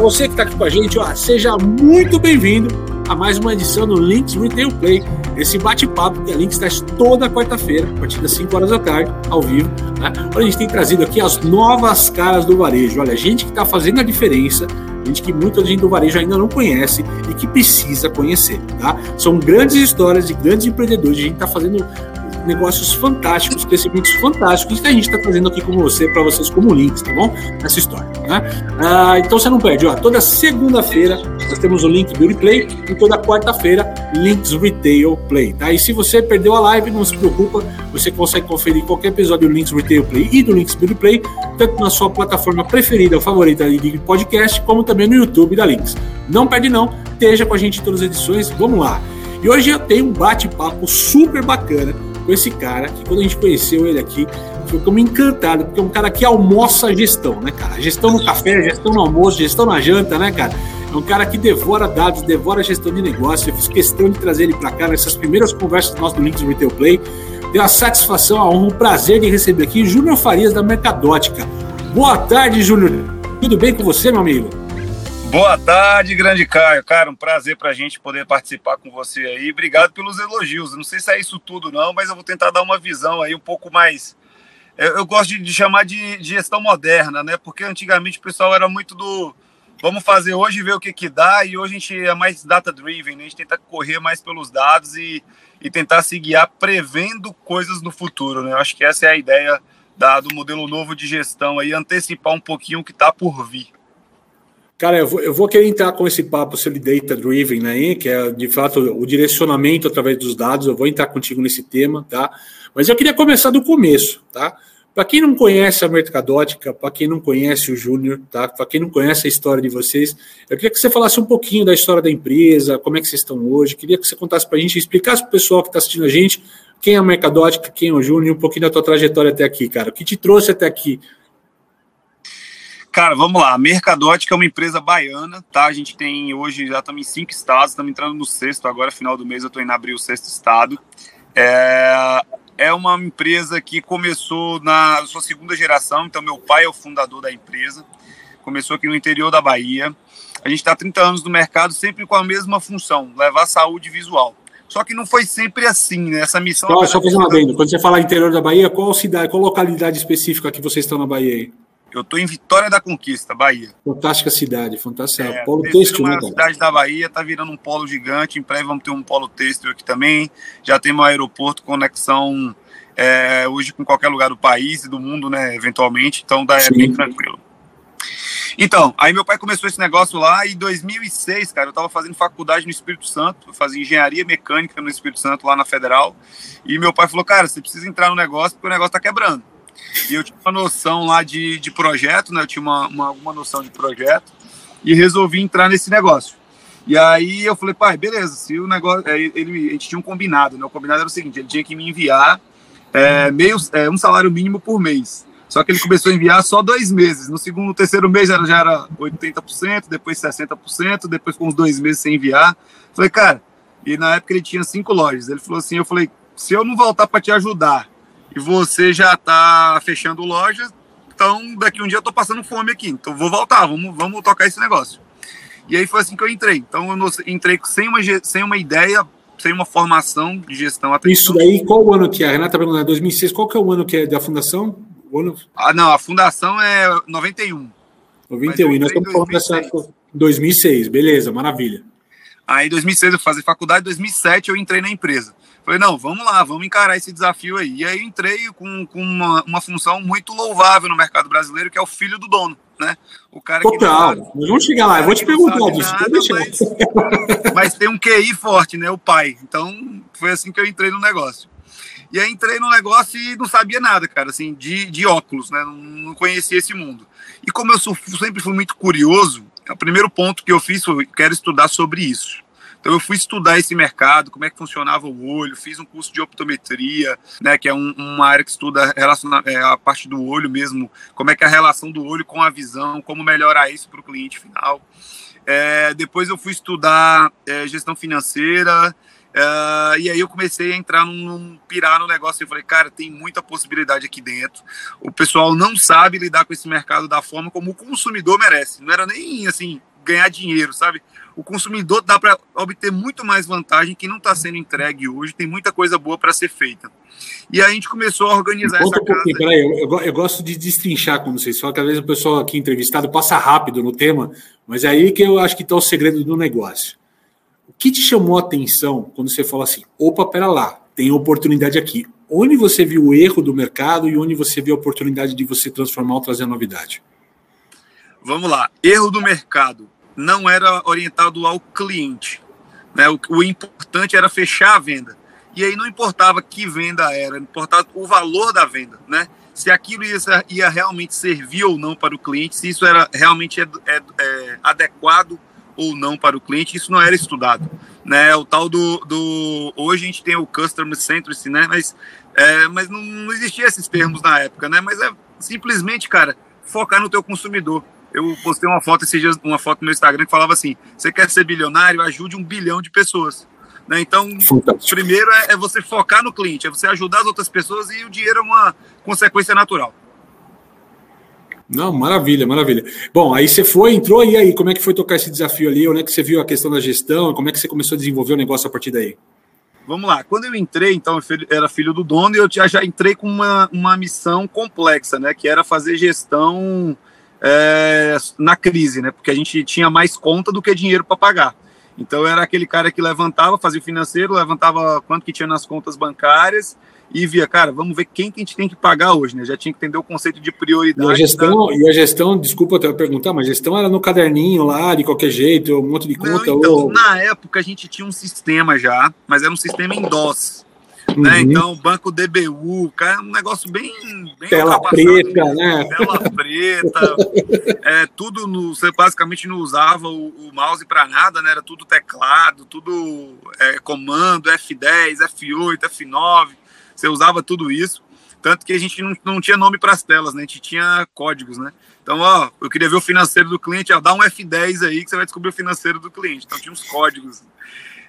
para você que está aqui com a gente, ó, seja muito bem-vindo a mais uma edição do Links Retail Play. Esse bate-papo que a Links traz toda quarta-feira, a partir das 5 horas da tarde, ao vivo. Né? Onde a gente tem trazido aqui as novas caras do varejo. Olha, gente que está fazendo a diferença, gente que muita gente do varejo ainda não conhece e que precisa conhecer. Tá? São grandes histórias de grandes empreendedores. A gente está fazendo negócios fantásticos, crescimentos fantásticos que a gente está trazendo aqui com você, para vocês como links, tá bom? Nessa história, né? Ah, então você não perde, ó, toda segunda-feira nós temos o Link Beauty Play e toda quarta-feira Links Retail Play, tá? E se você perdeu a live, não se preocupa, você consegue conferir qualquer episódio do Links Retail Play e do Links Beauty Play, tanto na sua plataforma preferida ou favorita de podcast, como também no YouTube da Links. Não perde não, esteja com a gente em todas as edições, vamos lá. E hoje eu tenho um bate-papo super bacana com esse cara, que quando a gente conheceu ele aqui, ficamos encantados, porque é um cara que almoça a gestão, né, cara? Gestão no café, gestão no almoço, gestão na janta, né, cara? É um cara que devora dados, devora gestão de negócio. Eu fiz questão de trazer ele para cá nessas primeiras conversas nossas do Links Retail Play. Tenho a satisfação, a honra, o prazer de receber aqui Júnior Farias da Mercadótica. Boa tarde, Júnior. Tudo bem com você, meu amigo? Boa tarde, grande Caio. Cara, um prazer para a gente poder participar com você aí. Obrigado pelos elogios. Não sei se é isso tudo, não, mas eu vou tentar dar uma visão aí um pouco mais. Eu, eu gosto de, de chamar de, de, gestão moderna, né? Porque antigamente o pessoal era muito do vamos fazer hoje ver o que, que dá, e hoje a gente é mais data-driven, né? a gente tenta correr mais pelos dados e, e tentar se guiar prevendo coisas no futuro. Né? Eu acho que essa é a ideia da, do modelo novo de gestão aí, antecipar um pouquinho o que está por vir. Cara, eu vou, eu vou querer entrar com esse papo sobre data driven aí, que é de fato o direcionamento através dos dados. Eu vou entrar contigo nesse tema, tá? Mas eu queria começar do começo, tá? Para quem não conhece a Mercadótica, para quem não conhece o Júnior, tá? Para quem não conhece a história de vocês, eu queria que você falasse um pouquinho da história da empresa, como é que vocês estão hoje. Queria que você contasse para a gente, explicasse para o pessoal que está assistindo a gente quem é a Mercadótica, quem é o Júnior, um pouquinho da tua trajetória até aqui, cara. O que te trouxe até aqui Cara, vamos lá. A Mercadótica é uma empresa baiana, tá? A gente tem hoje, já estamos em cinco estados, estamos entrando no sexto, agora final do mês eu estou indo abrir o sexto estado. É, é uma empresa que começou na sua segunda geração, então meu pai é o fundador da empresa. Começou aqui no interior da Bahia. A gente está 30 anos no mercado, sempre com a mesma função, levar saúde visual. Só que não foi sempre assim, né? Essa missão. Só, só fazer uma adendo. Quando você fala interior da Bahia, qual cidade, qual localidade específica que vocês estão na Bahia aí? Eu estou em Vitória da Conquista, Bahia. Fantástica cidade, fantástica. É, polo têxtil, né? cidade da Bahia está virando um polo gigante. Em breve vamos ter um polo têxtil aqui também. Já temos um aeroporto, conexão é, hoje com qualquer lugar do país e do mundo, né? Eventualmente. Então dá, é bem tranquilo. Então, aí meu pai começou esse negócio lá e em 2006, cara, eu estava fazendo faculdade no Espírito Santo, eu fazia engenharia mecânica no Espírito Santo, lá na Federal, e meu pai falou, cara, você precisa entrar no negócio porque o negócio está quebrando. E eu tinha uma noção lá de, de projeto, né? Eu tinha uma, uma, uma noção de projeto e resolvi entrar nesse negócio. E aí eu falei, pai, beleza, se o negócio. Ele, a gente tinha um combinado, né? O combinado era o seguinte: ele tinha que me enviar é, meio, é, um salário mínimo por mês. Só que ele começou a enviar só dois meses. No segundo, terceiro mês era, já era 80%, depois 60%, depois com uns dois meses sem enviar. Falei, cara, e na época ele tinha cinco lojas. Ele falou assim: eu falei, se eu não voltar para te ajudar e você já está fechando loja, então daqui um dia eu estou passando fome aqui, então vou voltar, vamos, vamos tocar esse negócio. E aí foi assim que eu entrei. Então eu entrei sem uma, sem uma ideia, sem uma formação de gestão. Isso daí, qual o ano que é? A Renata perguntou, 2006, qual que é o ano que é da fundação? O ano... Ah, não, a fundação é 91. 91, e nós estamos falando dessa 2006, beleza, maravilha. Aí em 2006 eu fazia faculdade, em 2007 eu entrei na empresa. Falei, não, vamos lá, vamos encarar esse desafio aí. E aí entrei com, com uma, uma função muito louvável no mercado brasileiro, que é o filho do dono, né? O cara Total, que não vamos chegar lá, eu vou te perguntar disso. Nada, mas, mas tem um QI forte, né? O pai. Então, foi assim que eu entrei no negócio. E aí entrei no negócio e não sabia nada, cara, assim, de, de óculos, né? Não, não conhecia esse mundo. E como eu sou, sempre fui muito curioso, o primeiro ponto que eu fiz foi, quero estudar sobre isso. Então eu fui estudar esse mercado, como é que funcionava o olho, fiz um curso de optometria, né, que é um, uma área que estuda é, a parte do olho mesmo, como é que é a relação do olho com a visão, como melhorar isso para o cliente final. É, depois eu fui estudar é, gestão financeira, Uh, e aí eu comecei a entrar num, num, pirar no negócio. Eu falei, cara, tem muita possibilidade aqui dentro. O pessoal não sabe lidar com esse mercado da forma como o consumidor merece. Não era nem assim ganhar dinheiro, sabe? O consumidor dá para obter muito mais vantagem que não está sendo entregue hoje, tem muita coisa boa para ser feita. E aí a gente começou a organizar Conta essa casa. Peraí, eu, eu, eu, gosto de destrinchar, como vocês falam, que às vezes o pessoal aqui entrevistado passa rápido no tema, mas é aí que eu acho que está o segredo do negócio. O que te chamou a atenção quando você fala assim, opa, pera lá, tem oportunidade aqui. Onde você viu o erro do mercado e onde você viu a oportunidade de você transformar ou trazer novidade? Vamos lá. Erro do mercado não era orientado ao cliente. Né? O, o, importante era fechar a venda. E aí não importava que venda era, importava o valor da venda, né? Se aquilo ia, ia realmente servir ou não para o cliente, se isso era realmente é, é, é, adequado ou não para o cliente, isso não era estudado, né? O tal do, do hoje a gente tem o customer centricity, né? Mas, é, mas não, não existia esses termos na época, né? Mas é simplesmente, cara, focar no teu consumidor eu postei uma foto esses dias, uma foto no meu Instagram que falava assim: você quer ser bilionário, ajude um bilhão de pessoas. Né? Então, Fantástico. primeiro é, é, você focar no cliente, é você ajudar as outras pessoas e o dinheiro é uma consequência natural. Não, maravilha, maravilha. Bom, aí você foi, entrou, e aí, como é que foi tocar esse desafio ali? Onde é que você viu a questão da gestão? Como é que você começou a desenvolver o negócio a partir daí? Vamos lá, quando eu entrei, então, eu era filho do dono e eu já, já entrei com uma, uma missão complexa, né? Que era fazer gestão é, na crise, né? Porque a gente tinha mais conta do que dinheiro para pagar. Então era aquele cara que levantava, fazia o financeiro, levantava quanto que tinha nas contas bancárias e via, cara, vamos ver quem que a gente tem que pagar hoje, né? Já tinha que entender o conceito de prioridade. E a gestão, da... e a gestão desculpa até perguntar, mas a gestão era no caderninho lá, de qualquer jeito, um monte de conta. Não, então, ou... Na época a gente tinha um sistema já, mas era um sistema em DOS. Uhum. Né? Então, banco DBU, cara, um negócio bem. bem tela preta, né? Tela preta. é, tudo no, você basicamente não usava o, o mouse para nada, né? Era tudo teclado, tudo é, comando, F10, F8, F9. Você usava tudo isso. Tanto que a gente não, não tinha nome para as telas, né? A gente tinha códigos, né? Então, ó, eu queria ver o financeiro do cliente, ó, dá um F10 aí que você vai descobrir o financeiro do cliente. Então tinha uns códigos.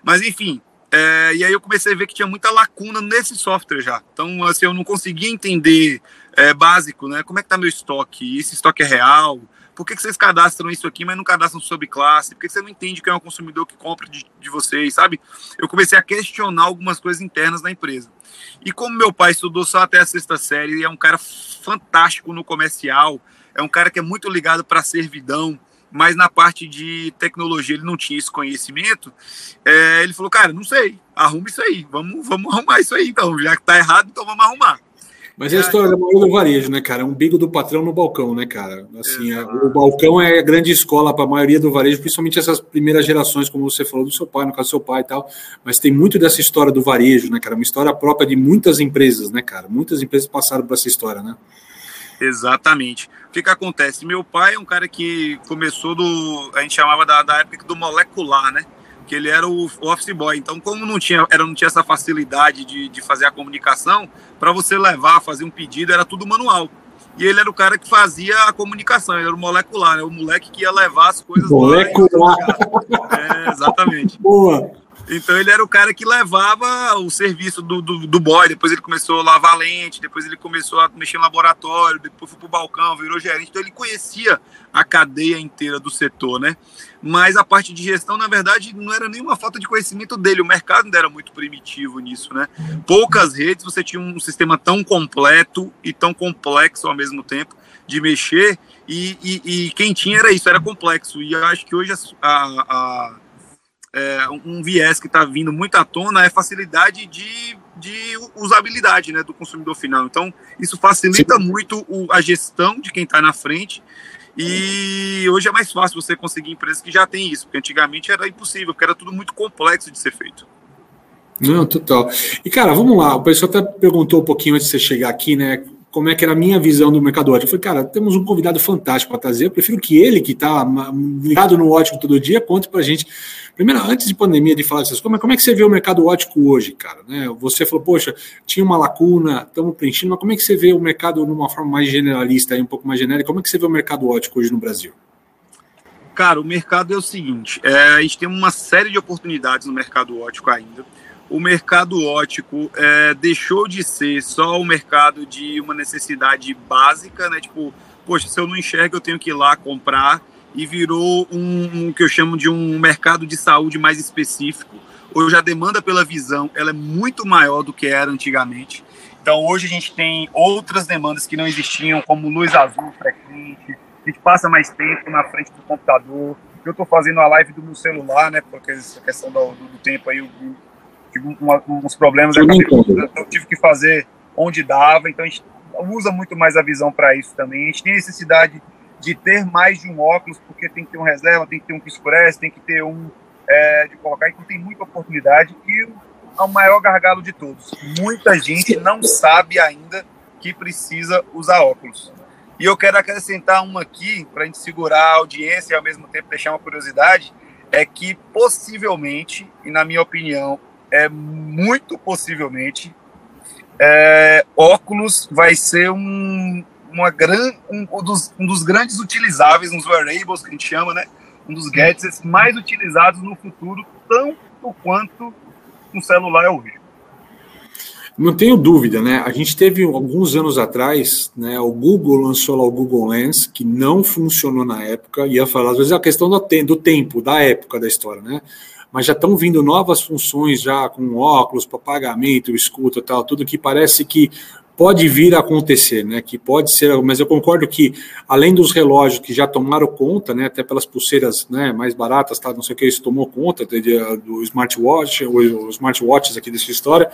Mas enfim, é, e aí eu comecei a ver que tinha muita lacuna nesse software já. Então, assim, eu não conseguia entender é, básico, né? Como é que tá meu estoque? Esse estoque é real? Por que, que vocês cadastram isso aqui, mas não cadastram sobre classe? Por que, que você não entende quem é o consumidor que compra de, de vocês, sabe? Eu comecei a questionar algumas coisas internas da empresa. E como meu pai estudou só até a sexta série é um cara fantástico no comercial, é um cara que é muito ligado para servidão, mas na parte de tecnologia ele não tinha esse conhecimento. É, ele falou, cara, não sei, arruma isso aí, vamos, vamos arrumar isso aí então, já que tá errado, então vamos arrumar. Mas é a história do varejo, né, cara? Um bico do patrão no balcão, né, cara? Assim, é, o balcão é a grande escola para a maioria do varejo, principalmente essas primeiras gerações, como você falou do seu pai, no caso do seu pai e tal. Mas tem muito dessa história do varejo, né, cara? Uma história própria de muitas empresas, né, cara? Muitas empresas passaram por essa história, né? Exatamente. O que, que acontece? Meu pai é um cara que começou do. A gente chamava da, da época do molecular, né? Que ele era o, office boy. Então, como não tinha, era, não tinha essa facilidade de, de fazer a comunicação, para você levar, fazer um pedido, era tudo manual. E ele era o cara que fazia a comunicação, ele era o molecular, né? o moleque que ia levar as coisas molecular. É, exatamente. Boa. Então ele era o cara que levava o serviço do, do, do, boy, depois ele começou a lavar lente, depois ele começou a mexer no laboratório, depois foi pro balcão, virou gerente, então ele conhecia a cadeia inteira do setor, né? Mas a parte de gestão, na verdade, não era nenhuma falta de conhecimento dele, o mercado ainda era muito primitivo nisso, né? Poucas redes você tinha um sistema tão completo e tão complexo ao mesmo tempo de mexer, e, e, e quem tinha era isso, era complexo, e eu acho que hoje a, a é, um viés que está vindo muito à tona é facilidade de, de usabilidade né, do consumidor final. Então, isso facilita Sim. muito o, a gestão de quem está na frente. E hoje é mais fácil você conseguir empresas que já têm isso, porque antigamente era impossível, porque era tudo muito complexo de ser feito. Não, total. E, cara, vamos lá. O pessoal até perguntou um pouquinho antes de você chegar aqui, né? Como é que era a minha visão do mercado ótico. Eu falei, cara, temos um convidado fantástico para trazer. Eu prefiro que ele, que está ligado no ótico todo dia, conte para a gente. Primeiro, antes de pandemia, de falar dessas coisas, como é que você vê o mercado ótico hoje, cara? Né? Você falou, poxa, tinha uma lacuna, estamos preenchendo, mas como é que você vê o mercado de uma forma mais generalista, um pouco mais genérica? Como é que você vê o mercado ótico hoje no Brasil? Cara, o mercado é o seguinte: é, a gente tem uma série de oportunidades no mercado ótico ainda o mercado ótico é, deixou de ser só o mercado de uma necessidade básica, né? Tipo, poxa, se eu não enxergo, eu tenho que ir lá comprar. e virou um, um que eu chamo de um mercado de saúde mais específico. Hoje a demanda pela visão ela é muito maior do que era antigamente. Então hoje a gente tem outras demandas que não existiam, como luz azul frequente, a gente passa mais tempo na frente do computador. Eu estou fazendo a live do meu celular, né? Porque essa questão do, do tempo aí, tive uma, uns problemas, eu, eu tive que fazer onde dava, então a gente usa muito mais a visão para isso também. A gente tem necessidade de ter mais de um óculos, porque tem que ter um reserva, tem que ter um que escurece, tem que ter um é, de colocar, então tem muita oportunidade. E o maior gargalo de todos: muita gente não sabe ainda que precisa usar óculos. E eu quero acrescentar uma aqui, para a gente segurar a audiência e ao mesmo tempo deixar uma curiosidade: é que possivelmente, e na minha opinião, é muito possivelmente, é, óculos vai ser um, uma gran, um, um, dos, um dos grandes utilizáveis, uns wearables que a gente chama, né? Um dos gadgets mais utilizados no futuro, tanto quanto um celular é hoje. Não tenho dúvida, né? A gente teve alguns anos atrás, né? O Google lançou lá o Google Lens, que não funcionou na época. Ia falar, às vezes, a questão do tempo, da época da história, né? Mas já estão vindo novas funções já com óculos para pagamento, escuta tal, tudo que parece que pode vir a acontecer, né? Que pode ser, mas eu concordo que além dos relógios que já tomaram conta, né? Até pelas pulseiras, né? Mais baratas, tá? Não sei o que isso tomou conta de, de, do smartwatch, os smartwatches aqui dessa história,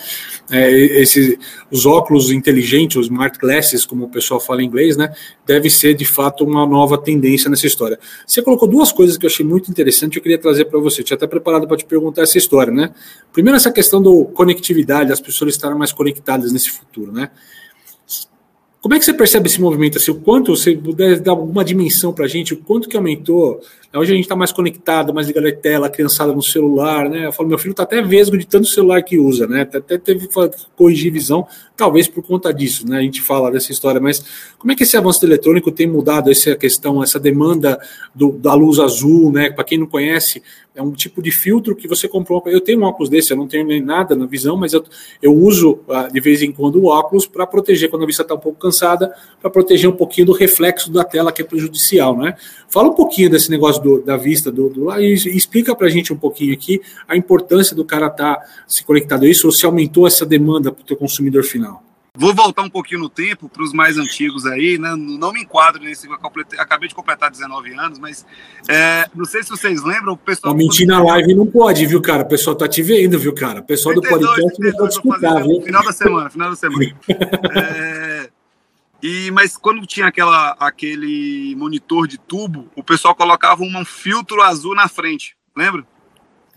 é, esses os óculos inteligentes, os smart glasses, como o pessoal fala em inglês, né? Deve ser de fato uma nova tendência nessa história. Você colocou duas coisas que eu achei muito interessante, eu queria trazer para você. Eu tinha até preparado para te perguntar essa história, né? Primeiro essa questão da conectividade, as pessoas estarem mais conectadas nesse futuro, né? Como é que você percebe esse movimento? Assim, o quanto você puder dar alguma dimensão para a gente, o quanto que aumentou? Hoje a gente está mais conectado, mais ligado à tela, criançada no celular, né? Eu falo, meu filho está até vesgo de tanto celular que usa, né? Até teve que corrigir visão, talvez por conta disso, né? A gente fala dessa história, mas como é que esse avanço eletrônico tem mudado essa questão, essa demanda do, da luz azul, né? Para quem não conhece, é um tipo de filtro que você comprou. Eu tenho um óculos desse, eu não tenho nem nada na visão, mas eu, eu uso uh, de vez em quando o óculos para proteger quando a vista está um pouco cansada, para proteger um pouquinho do reflexo da tela que é prejudicial, né? Fala um pouquinho desse negócio do, da vista do, do e explica para a gente um pouquinho aqui a importância do cara estar tá se conectado a isso ou se aumentou essa demanda para o consumidor final. Vou voltar um pouquinho no tempo para os mais antigos aí, né? Não me enquadro nesse. Acabei de completar 19 anos, mas é, não sei se vocês lembram, o pessoal. Não, mentir na live não pode, viu, cara? O pessoal tá te vendo, viu, cara? O pessoal 32, do podcast 32, não pode escutar, viu? Final da semana, final da semana. é, e, mas quando tinha aquela, aquele monitor de tubo, o pessoal colocava um filtro azul na frente, lembra?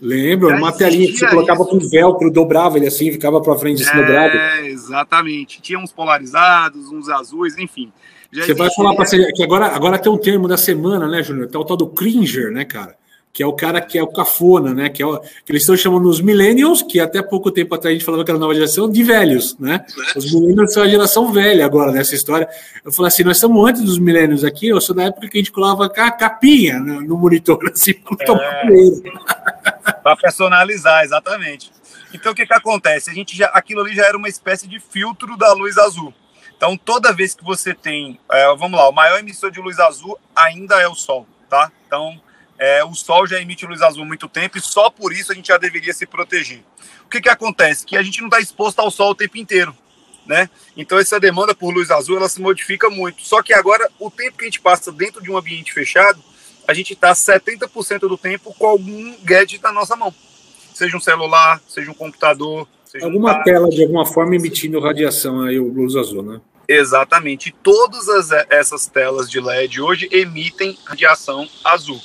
Lembro, uma telinha que você colocava com velcro, dobrava ele assim, ficava para frente assim, é, dobrado. É, exatamente. Tinha uns polarizados, uns azuis, enfim. Já você vai falar para você que agora, agora tem um termo da semana, né, Júnior? Tem o tal do cringer, né, cara? Que é o cara que é o cafona, né? Que, é o, que eles estão chamando os millennials, que até pouco tempo atrás a gente falava que era nova geração, de velhos, né? Os millennials são a geração velha agora nessa história. Eu falei assim, nós estamos antes dos millennials aqui, eu sou da época que a gente colava a capinha no, monitor, assim, para é... Para personalizar, exatamente. Então o que, que acontece? A gente já, aquilo ali já era uma espécie de filtro da luz azul. Então toda vez que você tem, é, vamos lá, o maior emissor de luz azul ainda é o Sol, tá? Então é, o Sol já emite luz azul há muito tempo e só por isso a gente já deveria se proteger. O que, que acontece? Que a gente não está exposto ao Sol o tempo inteiro. Né? Então essa demanda por luz azul ela se modifica muito. Só que agora o tempo que a gente passa dentro de um ambiente fechado, a gente está 70% do tempo com algum gadget na nossa mão. Seja um celular, seja um computador. Seja alguma um tela de alguma forma emitindo radiação aí, o luz azul, né? Exatamente. Todas as, essas telas de LED hoje emitem radiação azul.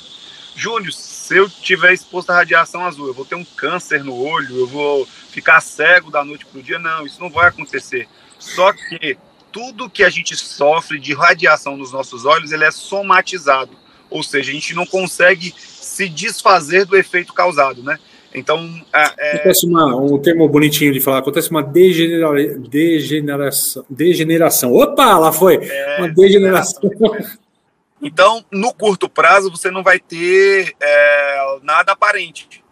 Júnior, se eu tiver exposto à radiação azul, eu vou ter um câncer no olho, eu vou ficar cego da noite para o dia. Não, isso não vai acontecer. Só que tudo que a gente sofre de radiação nos nossos olhos, ele é somatizado. Ou seja, a gente não consegue se desfazer do efeito causado, né? Então, é... acontece uma, um termo bonitinho de falar, acontece uma degenera, degeneração, degeneração. Opa, lá foi! É, uma degeneração. Então, no curto prazo, você não vai ter é, nada aparente.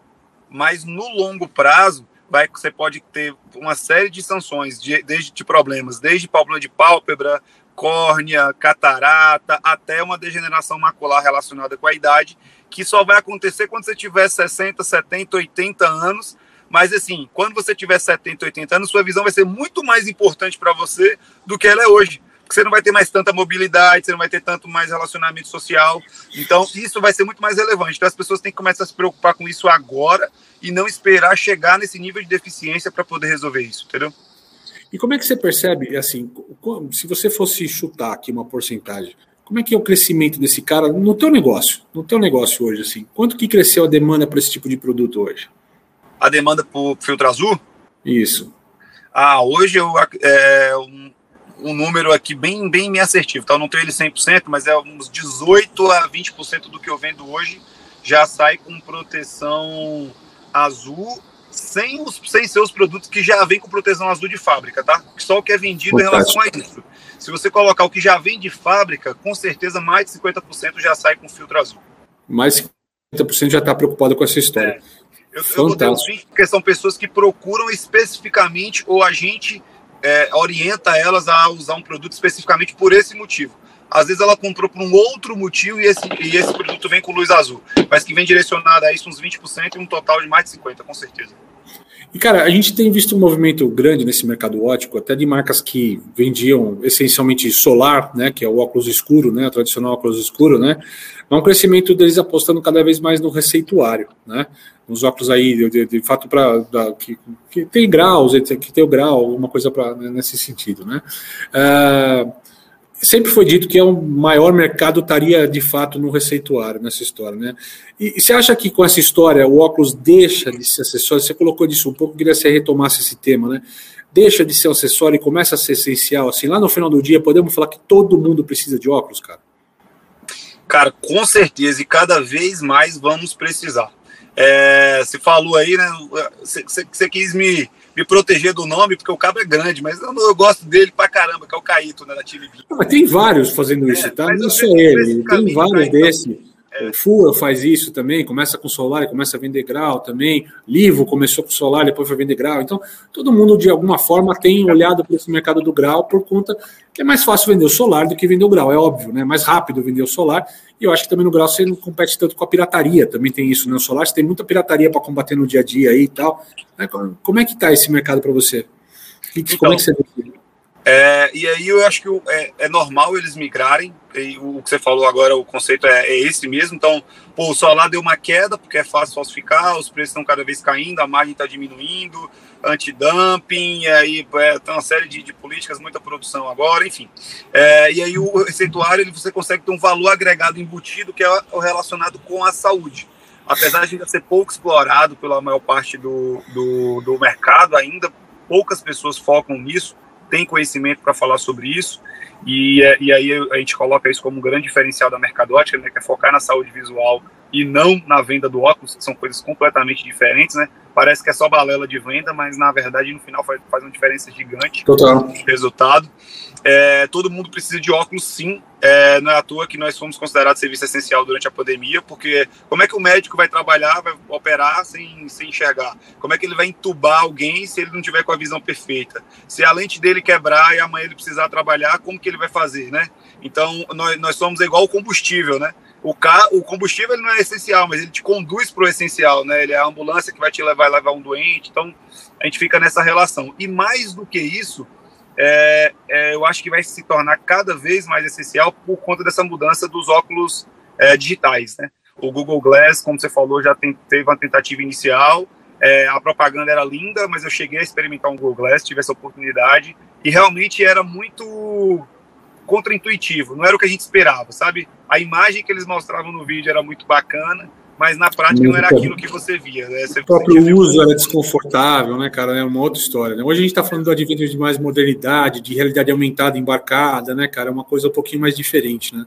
Mas no longo prazo, vai, você pode ter uma série de sanções, de, desde de problemas, desde problema de pálpebra, córnea, catarata, até uma degeneração macular relacionada com a idade, que só vai acontecer quando você tiver 60, 70, 80 anos. Mas assim, quando você tiver 70, 80 anos, sua visão vai ser muito mais importante para você do que ela é hoje. Porque você não vai ter mais tanta mobilidade, você não vai ter tanto mais relacionamento social. Então, isso vai ser muito mais relevante. Então, as pessoas têm que começar a se preocupar com isso agora e não esperar chegar nesse nível de deficiência para poder resolver isso, entendeu? E como é que você percebe, assim, se você fosse chutar aqui uma porcentagem, como é que é o crescimento desse cara no teu negócio, no teu negócio hoje, assim? Quanto que cresceu a demanda para esse tipo de produto hoje? A demanda por filtro azul? Isso. Ah, hoje eu, é um, um número aqui bem, bem me assertivo, então não tenho ele 100%, mas é uns 18 a 20% do que eu vendo hoje já sai com proteção azul sem, os, sem seus produtos que já vem com proteção azul de fábrica, tá? Só o que é vendido Fantástico. em relação a isso. Se você colocar o que já vem de fábrica, com certeza mais de 50% já sai com filtro azul. Mais de 50% já está preocupado com essa história. É. Eu, eu botei os 20 porque são pessoas que procuram especificamente ou a gente é, orienta elas a usar um produto especificamente por esse motivo. Às vezes ela comprou por um outro motivo e esse, e esse produto vem com luz azul, mas que vem direcionado a isso uns 20% e um total de mais de 50%, com certeza. E, cara, a gente tem visto um movimento grande nesse mercado ótico, até de marcas que vendiam essencialmente solar, né, que é o óculos escuro, né, o tradicional óculos escuro, né, mas um crescimento deles apostando cada vez mais no receituário, né, nos óculos aí, de, de fato, para que, que tem graus, que tem o grau, alguma coisa pra, né, nesse sentido, né. Uh, sempre foi dito que é o maior mercado estaria de fato no receituário nessa história, né? E, e, você acha que com essa história o óculos deixa de ser acessório? Você colocou disso um pouco, queria que você retomasse esse tema, né? Deixa de ser acessório e começa a ser essencial. Assim, lá no final do dia, podemos falar que todo mundo precisa de óculos, cara? Cara, com certeza, e cada vez mais vamos precisar. É, você falou aí, né? Você, você quis me me proteger do nome, porque o cabo é grande, mas eu, eu gosto dele pra caramba, que é o Caíto, né, da Time Mas tem vários fazendo é, isso, tá? Não só ele, tem vários desses. É. O Fua faz isso também, começa com solar e começa a vender grau também. Livo começou com solar, depois foi vender grau. Então, todo mundo, de alguma forma, tem olhado para esse mercado do grau por conta que é mais fácil vender o solar do que vender o grau, é óbvio, né? Mais rápido vender o solar. E eu acho que também no grau você não compete tanto com a pirataria, também tem isso, né? O solar você tem muita pirataria para combater no dia a dia aí e tal. Né? Como é que está esse mercado para você? Como é que você define? É, e aí eu acho que é, é, normal eles migrarem. o que você falou agora, o conceito é, é, esse mesmo. Então, pô, o solar deu uma queda porque é fácil falsificar, os preços estão cada vez caindo, a margem está diminuindo, antidumping, e aí é, tem uma série de, de, políticas, muita produção agora, enfim. É, e aí o receituário ele, você consegue ter um valor agregado embutido que é o relacionado com a saúde. Apesar de ainda ser pouco explorado pela maior parte do, do, do mercado, ainda poucas pessoas focam nisso tem conhecimento para falar sobre isso, e, é, e aí a gente coloca isso como um grande diferencial da mercadótica, né, que é focar na saúde visual e não na venda do óculos, que são coisas completamente diferentes, né? Parece que é só balela de venda, mas na verdade no final faz, faz uma diferença gigante Total. resultado. É, todo mundo precisa de óculos, sim. É, não é à toa que nós fomos considerados serviço essencial durante a pandemia, porque como é que o médico vai trabalhar, vai operar sem, sem enxergar? Como é que ele vai entubar alguém se ele não tiver com a visão perfeita? Se a lente dele quebrar e amanhã ele precisar trabalhar, como que ele vai fazer, né? Então, nós, nós somos igual o combustível, né? O, car o combustível ele não é essencial, mas ele te conduz para o essencial, né? Ele é a ambulância que vai te levar levar um doente. Então, a gente fica nessa relação. E mais do que isso, é, é, eu acho que vai se tornar cada vez mais essencial por conta dessa mudança dos óculos é, digitais, né? O Google Glass, como você falou, já tem, teve uma tentativa inicial. É, a propaganda era linda, mas eu cheguei a experimentar um Google Glass, tive essa oportunidade e realmente era muito contraintuitivo. Não era o que a gente esperava, sabe? A imagem que eles mostravam no vídeo era muito bacana, mas na prática não era aquilo que você via. Né? Você o próprio uso era desconfortável, né, cara? É uma outra história. Né? Hoje a gente está falando do advento de mais modernidade, de realidade aumentada, embarcada, né, cara? É uma coisa um pouquinho mais diferente, né?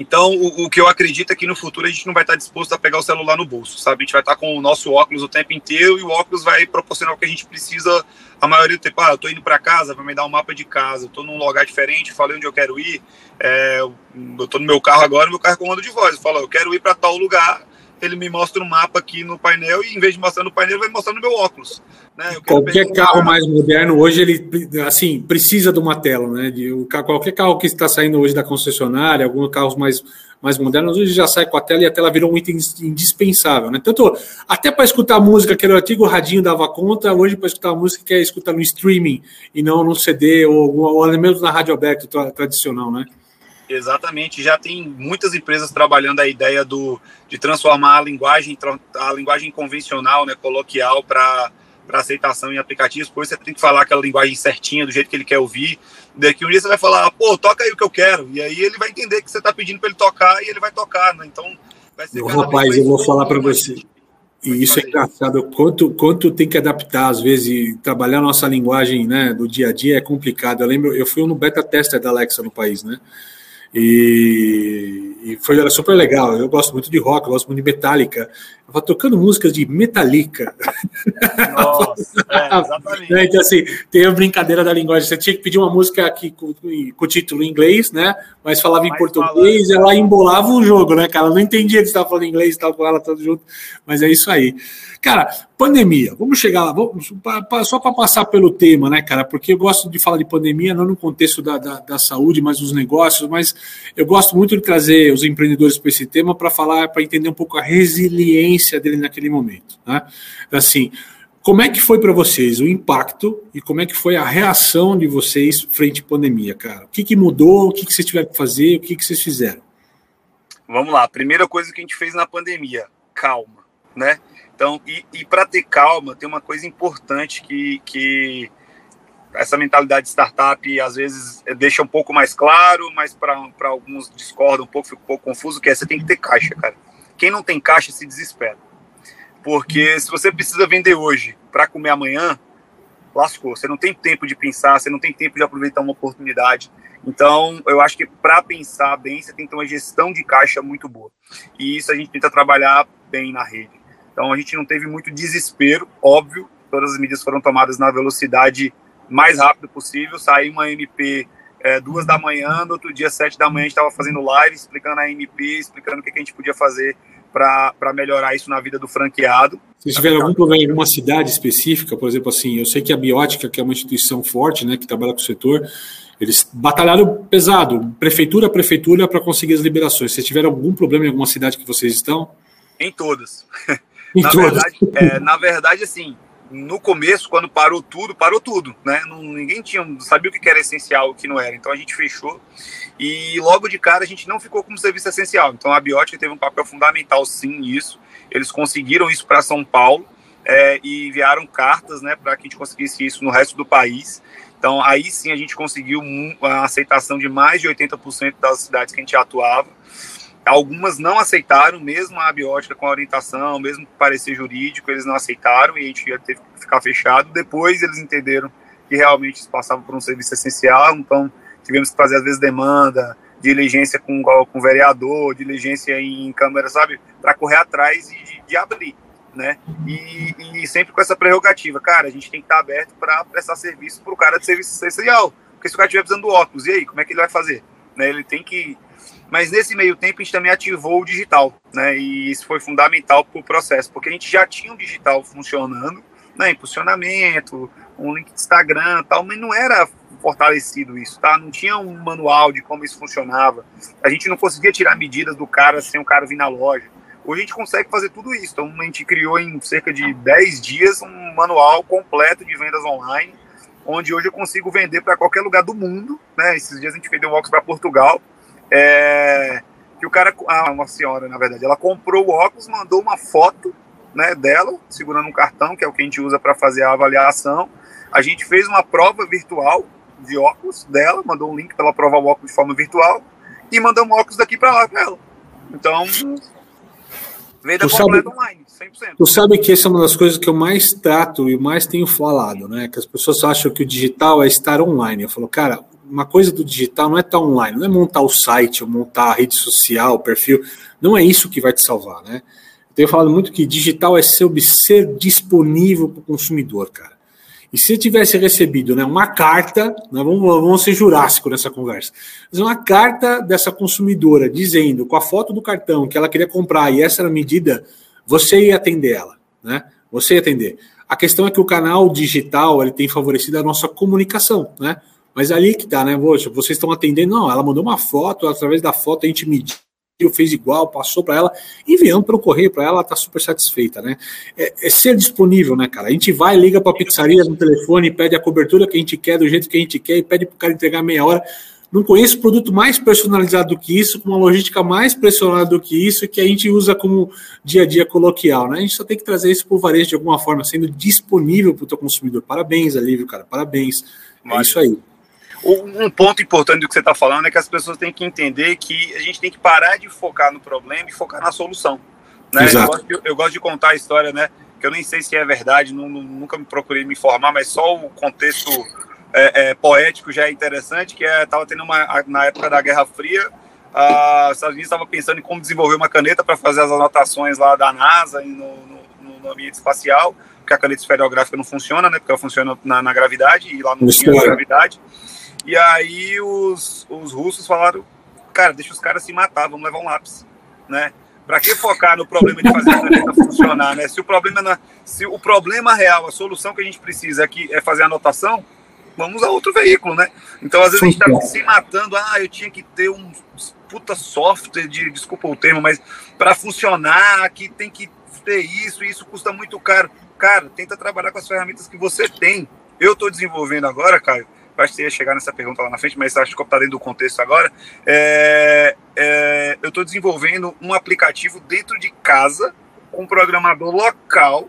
Então, o, o, que eu acredito é que no futuro a gente não vai estar disposto a pegar o celular no bolso, sabe? A gente vai estar com o nosso óculos o tempo inteiro e o óculos vai proporcionar o que a gente precisa a maioria do tempo. Ah, eu tô indo para casa para me dar um mapa de casa, eu num lugar diferente, falei onde eu quero ir, é, eu tô no meu carro agora, meu carro é comando de voz. Eu falo, eu quero ir para tal lugar, ele me mostra um mapa aqui no painel e em vez de mostrar no painel, vai mostrar no meu óculos. Né? Qualquer carro mais moderno hoje, ele assim, precisa de uma tela, né? De, qualquer carro que está saindo hoje da concessionária, alguns carros mais, mais modernos, hoje já sai com a tela e a tela virou um item indispensável, né? Tanto até para escutar música, que era o antigo radinho dava conta, hoje para escutar música que é escutar no streaming e não no CD ou, ou mesmo na rádio aberta tradicional, né? Exatamente, já tem muitas empresas trabalhando a ideia do, de transformar a linguagem, a linguagem convencional, né, coloquial, para aceitação em aplicativos, por isso você tem que falar aquela linguagem certinha, do jeito que ele quer ouvir. Daqui um dia você vai falar, pô, toca aí o que eu quero. E aí ele vai entender que você está pedindo para ele tocar e ele vai tocar, né? Então, vai ser. rapaz, eu vou falar para você. E isso é engraçado, quanto, quanto tem que adaptar, às vezes, trabalhar a nossa linguagem né, do dia a dia é complicado. Eu lembro, eu fui no beta tester da Alexa no país, né? E, e foi era super legal. Eu gosto muito de rock, eu gosto muito de Metallica. Eu tava tocando músicas de Metallica. Nossa, é, exatamente. Né, então, assim, tem a brincadeira da linguagem. Você tinha que pedir uma música aqui com, com o título em inglês, né? Mas falava em português, falando. ela embolava o jogo, né, cara? Ela não entendia que você estava falando inglês, estava com ela todo junto. Mas é isso aí. Cara, pandemia, vamos chegar lá, vamos, pra, pra, só para passar pelo tema, né, cara? Porque eu gosto de falar de pandemia, não no contexto da, da, da saúde, mas dos negócios, mas eu gosto muito de trazer os empreendedores para esse tema para falar, para entender um pouco a resiliência dele naquele momento, né? Assim, como é que foi para vocês o impacto e como é que foi a reação de vocês frente à pandemia, cara? O que, que mudou, o que, que vocês tiveram que fazer, o que, que vocês fizeram? Vamos lá, primeira coisa que a gente fez na pandemia, calma, né? Então, e, e para ter calma, tem uma coisa importante que, que essa mentalidade de startup às vezes deixa um pouco mais claro, mas para alguns discordam um pouco, fica um pouco confuso, que é você tem que ter caixa, cara. Quem não tem caixa se desespera. Porque se você precisa vender hoje para comer amanhã, lascou. Você não tem tempo de pensar, você não tem tempo de aproveitar uma oportunidade. Então, eu acho que para pensar bem, você tem que ter uma gestão de caixa muito boa. E isso a gente tenta trabalhar bem na rede. Então a gente não teve muito desespero, óbvio, todas as medidas foram tomadas na velocidade mais rápido possível. Saiu uma MP é, duas da manhã, no outro dia, sete da manhã, a gente estava fazendo live, explicando a MP, explicando o que, que a gente podia fazer para melhorar isso na vida do franqueado. Vocês tiveram algum problema em alguma cidade específica? Por exemplo, assim, eu sei que a Biótica, que é uma instituição forte, né, que trabalha com o setor, eles batalharam pesado, prefeitura a prefeitura, para conseguir as liberações. Vocês tiveram algum problema em alguma cidade que vocês estão? Em todas. na, verdade, é, na verdade, assim, no começo, quando parou tudo, parou tudo, né? Não, ninguém tinha, sabia o que era essencial e o que não era. Então a gente fechou e logo de cara a gente não ficou como serviço essencial. Então a Biótica teve um papel fundamental, sim, nisso. Eles conseguiram isso para São Paulo é, e enviaram cartas, né, para que a gente conseguisse isso no resto do país. Então aí sim a gente conseguiu a aceitação de mais de 80% das cidades que a gente atuava. Algumas não aceitaram, mesmo a abiótica com a orientação, mesmo parecer jurídico, eles não aceitaram e a gente ia ter que ficar fechado. Depois eles entenderam que realmente isso passava por um serviço essencial, então tivemos que fazer, às vezes, demanda, diligência com, com vereador, diligência em câmera, sabe, para correr atrás e de, de abrir, né? E, e, sempre com essa prerrogativa, cara, a gente tem que estar aberto para prestar serviço para o cara de serviço essencial, porque se o cara estiver precisando do óculos, e aí, como é que ele vai fazer? Né? Ele tem que mas nesse meio tempo a gente também ativou o digital, né? E isso foi fundamental para o processo, porque a gente já tinha o digital funcionando, né? Impulsionamento, um link de Instagram, tal, mas não era fortalecido isso, tá? Não tinha um manual de como isso funcionava. A gente não conseguia tirar medidas do cara sem o cara vir na loja. Hoje a gente consegue fazer tudo isso. Então a gente criou em cerca de 10 dias um manual completo de vendas online, onde hoje eu consigo vender para qualquer lugar do mundo, né? Esses dias a gente vendeu um óculos para Portugal é, que o cara, ah, uma senhora, na verdade, ela comprou o óculos, mandou uma foto né, dela, segurando um cartão, que é o que a gente usa para fazer a avaliação. A gente fez uma prova virtual de óculos dela, mandou um link para ela provar o óculos de forma virtual e mandamos óculos daqui para lá para ela. Então, venda tu completa sabe, online, 100%. Tu sabe que essa é uma das coisas que eu mais trato e mais tenho falado, né? Que as pessoas acham que o digital é estar online. Eu falo, cara, uma coisa do digital não é estar online, não é montar o site, ou montar a rede social, o perfil, não é isso que vai te salvar, né? Eu tenho falado muito que digital é ser, disponível para o consumidor, cara. E se tivesse recebido né, uma carta, né, vamos, vamos ser jurássico nessa conversa, mas uma carta dessa consumidora dizendo com a foto do cartão que ela queria comprar e essa era a medida, você ia atender ela, né? Você ia atender. A questão é que o canal digital ele tem favorecido a nossa comunicação, né? Mas ali que tá, né? Poxa, vocês estão atendendo. Não, ela mandou uma foto, através da foto a gente mediu, fez igual, passou para ela, enviamos pelo correio para ela, ela tá super satisfeita, né? É, é, ser disponível, né, cara? A gente vai, liga para a pizzaria no telefone, pede a cobertura que a gente quer, do jeito que a gente quer, e pede para o cara entregar meia hora. Não conheço produto mais personalizado do que isso, com uma logística mais pressionada do que isso, que a gente usa como dia a dia coloquial, né? A gente só tem que trazer isso para o varejo de alguma forma, sendo disponível para o teu consumidor. Parabéns, Alívio, cara, parabéns. É isso aí. Um ponto importante do que você está falando é que as pessoas têm que entender que a gente tem que parar de focar no problema e focar na solução. Né? Eu, gosto de, eu, gosto de, contar a história, né? Que eu nem sei se é verdade, não, nunca me procurei me informar, mas só o contexto é, é, poético já é interessante, que estava é, tendo uma na época da Guerra Fria, os Estados Unidos estava pensando em como desenvolver uma caneta para fazer as anotações lá da NASA no, no, no, ambiente espacial, porque a caneta esferográfica não funciona, né? Porque ela funciona na, na gravidade e lá não tinha gravidade. E aí os, os russos falaram, cara, deixa os caras se matar, vamos levar um lápis, né? Para que focar no problema de fazer a caneta funcionar, né? Se o problema na, se o problema real, a solução que a gente precisa aqui é fazer a anotação, vamos a outro veículo, né? Então às vezes a gente está se matando, ah, eu tinha que ter um puta software de, desculpa o termo, mas para funcionar aqui tem que ter isso, e isso custa muito caro. Cara, tenta trabalhar com as ferramentas que você tem. Eu estou desenvolvendo agora, Caio, acho que você ia chegar nessa pergunta lá na frente, mas acho que está dentro do contexto agora. É, é, eu estou desenvolvendo um aplicativo dentro de casa com um programador local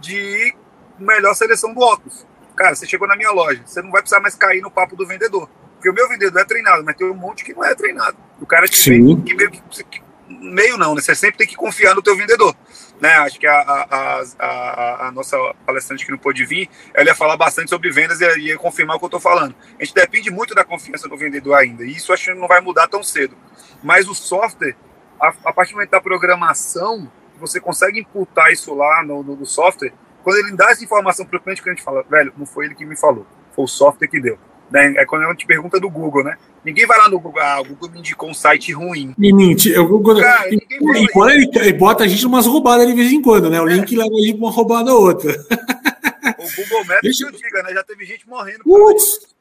de melhor seleção do óculos. Cara, você chegou na minha loja, você não vai precisar mais cair no papo do vendedor. Porque o meu vendedor é treinado, mas tem um monte que não é treinado. O cara que, vem, que meio que, meio não, né? Você sempre tem que confiar no teu vendedor. Né? Acho que a, a, a, a, nossa palestrante que não pôde vir, ela ia falar bastante sobre vendas e ia confirmar o que eu estou falando. A gente depende muito da confiança do vendedor ainda, e isso acho que não vai mudar tão cedo. Mas o software, a, partir do momento da programação, você consegue imputar isso lá no, no, no software, quando ele dá essa informação para o cliente, o cliente fala, velho, não foi ele que me falou, foi o software que deu. Né? É quando a gente pergunta do Google, né? Ninguém vai lá no Google, ah, o Google me indicou um site ruim. Me mente. O Google, Cara, e, ele, ele, bota a gente umas roubadas de vez em quando, né? O é. link leva a gente pra uma roubada ou outra. O Google Maps Deixa... que eu diga, né? Já teve gente morrendo. Putz!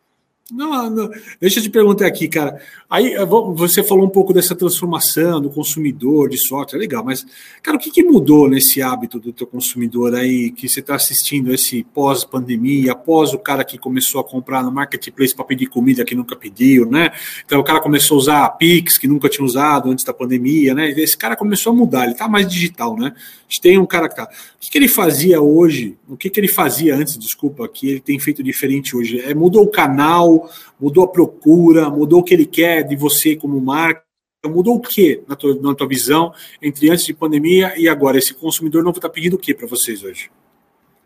Não, não, deixa eu te perguntar aqui, cara. Aí você falou um pouco dessa transformação do consumidor de software, legal, mas, cara, o que, que mudou nesse hábito do teu consumidor aí que você está assistindo esse pós-pandemia, após o cara que começou a comprar no marketplace para pedir comida que nunca pediu, né? Então o cara começou a usar Pix que nunca tinha usado antes da pandemia, né? Esse cara começou a mudar, ele tá mais digital, né? A gente tem um cara que tá. O que, que ele fazia hoje? O que, que ele fazia antes, desculpa, que ele tem feito diferente hoje? É, mudou o canal mudou a procura, mudou o que ele quer de você como marca, mudou o que na tua, na tua visão entre antes de pandemia e agora? Esse consumidor novo está pedindo o que para vocês hoje?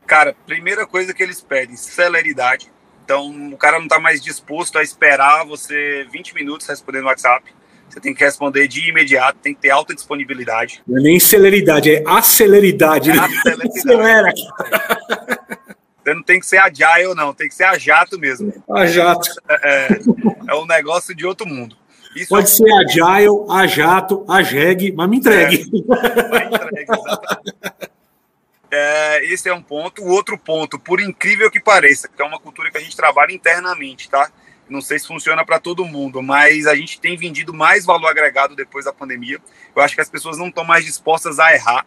Cara, primeira coisa que eles pedem, celeridade. Então, o cara não está mais disposto a esperar você 20 minutos respondendo no WhatsApp. Você tem que responder de imediato, tem que ter alta disponibilidade. Não é nem celeridade, é aceleridade. É né? Acelera. Não tem que ser agile, não, tem que ser a jato mesmo. A jato. É, é, é um negócio de outro mundo. Isso Pode é... ser agile, a jato, a jegue, mas me entregue. É, entregue, É, esse é um ponto. O outro ponto, por incrível que pareça, que é uma cultura que a gente trabalha internamente, tá? Não sei se funciona para todo mundo, mas a gente tem vendido mais valor agregado depois da pandemia. Eu acho que as pessoas não estão mais dispostas a errar,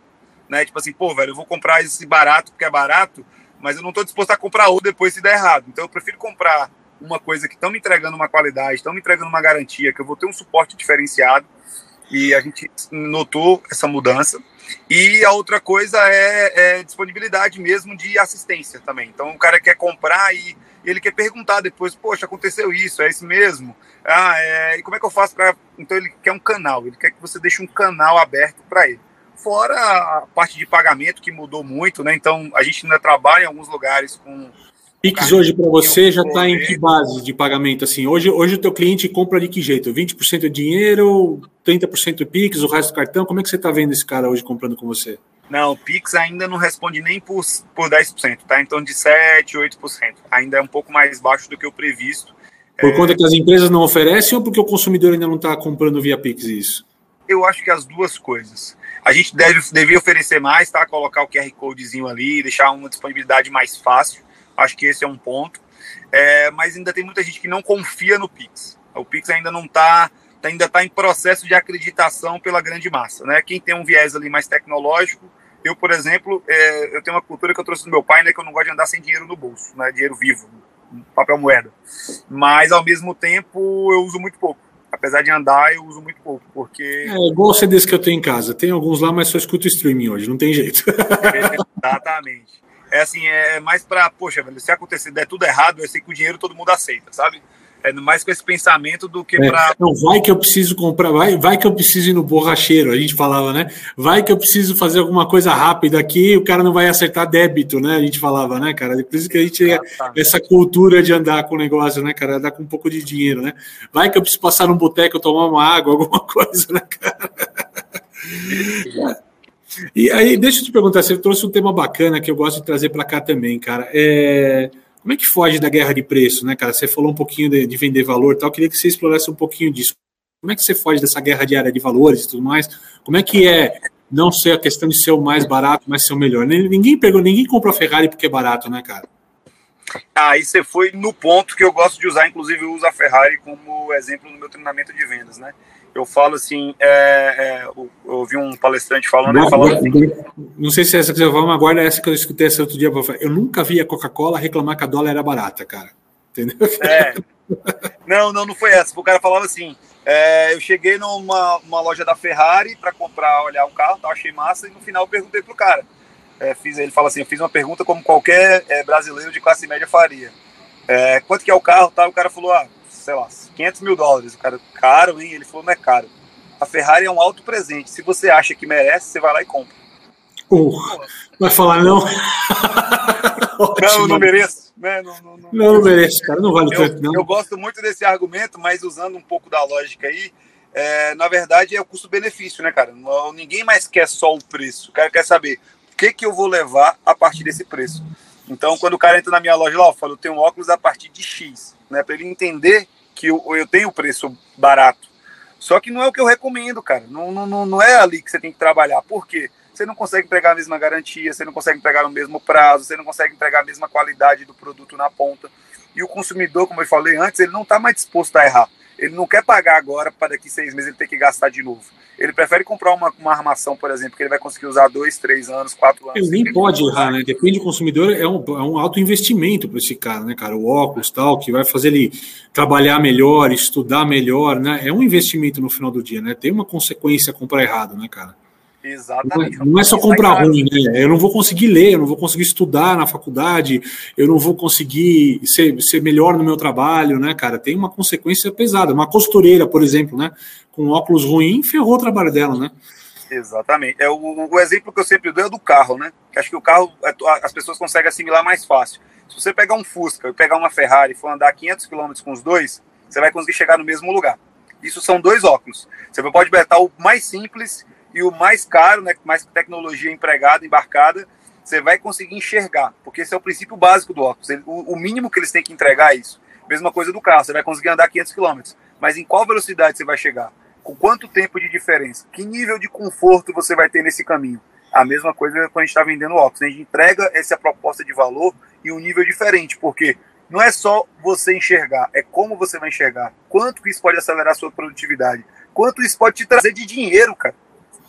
né? Tipo assim, pô, velho, eu vou comprar esse barato porque é barato, mas eu não estou disposto a comprar outro depois se der errado. Então eu prefiro comprar uma coisa que estão me entregando uma qualidade, estão me entregando uma garantia, que eu vou ter um suporte diferenciado. E a gente notou essa mudança. E a outra coisa é, é disponibilidade mesmo de assistência também. Então o cara quer comprar e ele quer perguntar depois, poxa, aconteceu isso, é isso mesmo? Ah, é, e como é que eu faço para. Então ele quer um canal, ele quer que você deixe um canal aberto para ele. Fora a parte de pagamento que mudou muito, né? Então a gente ainda trabalha em alguns lugares com. Pix hoje para você já está em que base de pagamento? Assim, hoje, hoje o teu cliente compra de que jeito? 20% é dinheiro, 30% Pix, o resto do cartão? Como é que você está vendo esse cara hoje comprando com você? Não, o Pix ainda não responde nem por, por 10%, tá? Torno de 7%, 8%. Ainda é um pouco mais baixo do que o previsto. Por é... conta que as empresas não oferecem ou porque o consumidor ainda não está comprando via Pix isso? Eu acho que as duas coisas. A gente deve, deve oferecer mais, tá? Colocar o QR Codezinho ali, deixar uma disponibilidade mais fácil. Acho que esse é um ponto. É, mas ainda tem muita gente que não confia no Pix. O Pix ainda não está ainda está em processo de acreditação pela grande massa. Né? Quem tem um viés ali mais tecnológico, eu, por exemplo, é, eu tenho uma cultura que eu trouxe do meu pai, né, que eu não gosto de andar sem dinheiro no bolso, né, dinheiro vivo, papel moeda. Mas, ao mesmo tempo, eu uso muito pouco. Apesar de andar, eu uso muito pouco, porque... É igual o CDs que eu tenho em casa. Tem alguns lá, mas só escuto streaming hoje, não tem jeito. Exatamente. É assim, é mais para, poxa, velho, se acontecer, der tudo errado, eu sei que o dinheiro todo mundo aceita, sabe? É mais com esse pensamento do que é, para. Não, vai que eu preciso comprar, vai, vai que eu preciso ir no borracheiro, a gente falava, né? Vai que eu preciso fazer alguma coisa rápida aqui, o cara não vai acertar débito, né? A gente falava, né, cara? Por isso que a gente tem essa cultura de andar com o negócio, né, cara? Andar com um pouco de dinheiro, né? Vai que eu preciso passar num boteco, tomar uma água, alguma coisa, né, cara? E aí, deixa eu te perguntar, você trouxe um tema bacana que eu gosto de trazer para cá também, cara. É como é que foge da guerra de preço, né, cara? Você falou um pouquinho de, de vender valor e tal, queria que você explorasse um pouquinho disso. Como é que você foge dessa guerra diária de valores e tudo mais? Como é que é não ser a questão de ser o mais barato, mas ser o melhor? Ninguém pegou, ninguém compra Ferrari porque é barato, né, cara? Aí você foi no ponto que eu gosto de usar, inclusive eu uso a Ferrari como exemplo no meu treinamento de vendas, né? Eu falo assim, é, é, eu, ouvi um palestrante falando, falando assim, não sei se essa que você vai, mas agora é essa que eu escutei esse outro dia. Eu nunca vi a Coca-Cola reclamar que a dólar era barata, cara. Entendeu? É. Não, não, não foi essa. O cara falava assim: é, eu cheguei numa uma loja da Ferrari para comprar, olhar um carro, tá, achei massa, e no final eu perguntei pro cara. É, fiz, ele fala assim: eu fiz uma pergunta como qualquer é, brasileiro de classe média faria. É, quanto que é o carro? Tá? O cara falou: ah, sei lá, 500 mil dólares. O cara, caro, hein? Ele falou, não é caro. A Ferrari é um alto presente. Se você acha que merece, você vai lá e compra. Uh, vai falar não? não, não mereço. Né? Não, não, não, não, não mereço, cara. Não vale eu, tanto, não. Eu gosto muito desse argumento, mas usando um pouco da lógica aí, é, na verdade é o custo-benefício, né, cara? Ninguém mais quer só o preço. O cara quer saber o que, que eu vou levar a partir desse preço. Então, quando o cara entra na minha loja lá, eu falo, eu tenho um óculos a partir de X, né? Para ele entender que eu, eu tenho preço barato. Só que não é o que eu recomendo, cara. Não, não, não é ali que você tem que trabalhar. Por quê? Você não consegue entregar a mesma garantia, você não consegue entregar no mesmo prazo, você não consegue entregar a mesma qualidade do produto na ponta. E o consumidor, como eu falei antes, ele não está mais disposto a errar. Ele não quer pagar agora para daqui seis meses ele ter que gastar de novo. Ele prefere comprar uma, uma armação, por exemplo, que ele vai conseguir usar dois, três anos, quatro anos. Ele nem pode errar, né? Depende do consumidor, é um, é um alto investimento para esse cara, né, cara? O óculos tal, que vai fazer ele trabalhar melhor, estudar melhor, né? É um investimento no final do dia, né? Tem uma consequência comprar errado, né, cara? Exatamente. Não é só comprar ruim, né? Eu não vou conseguir ler, eu não vou conseguir estudar na faculdade, eu não vou conseguir ser, ser melhor no meu trabalho, né, cara? Tem uma consequência pesada. Uma costureira, por exemplo, né? Com óculos ruim, ferrou o trabalho dela, né? Exatamente. É o, o exemplo que eu sempre dou é do carro, né? Acho que o carro é, as pessoas conseguem assimilar mais fácil. Se você pegar um Fusca e pegar uma Ferrari e for andar 500 km com os dois, você vai conseguir chegar no mesmo lugar. Isso são dois óculos. Você pode botar o mais simples e o mais caro, né, mais tecnologia empregada, embarcada, você vai conseguir enxergar, porque esse é o princípio básico do óculos. Ele, o, o, mínimo que eles têm que entregar é isso. Mesma coisa do carro, você vai conseguir andar 500 km, mas em qual velocidade você vai chegar? Com quanto tempo de diferença? Que nível de conforto você vai ter nesse caminho? A mesma coisa quando a gente está vendendo óculos. A gente entrega essa proposta de valor e um nível diferente, porque não é só você enxergar, é como você vai enxergar. Quanto que isso pode acelerar a sua produtividade? Quanto isso pode te trazer de dinheiro, cara?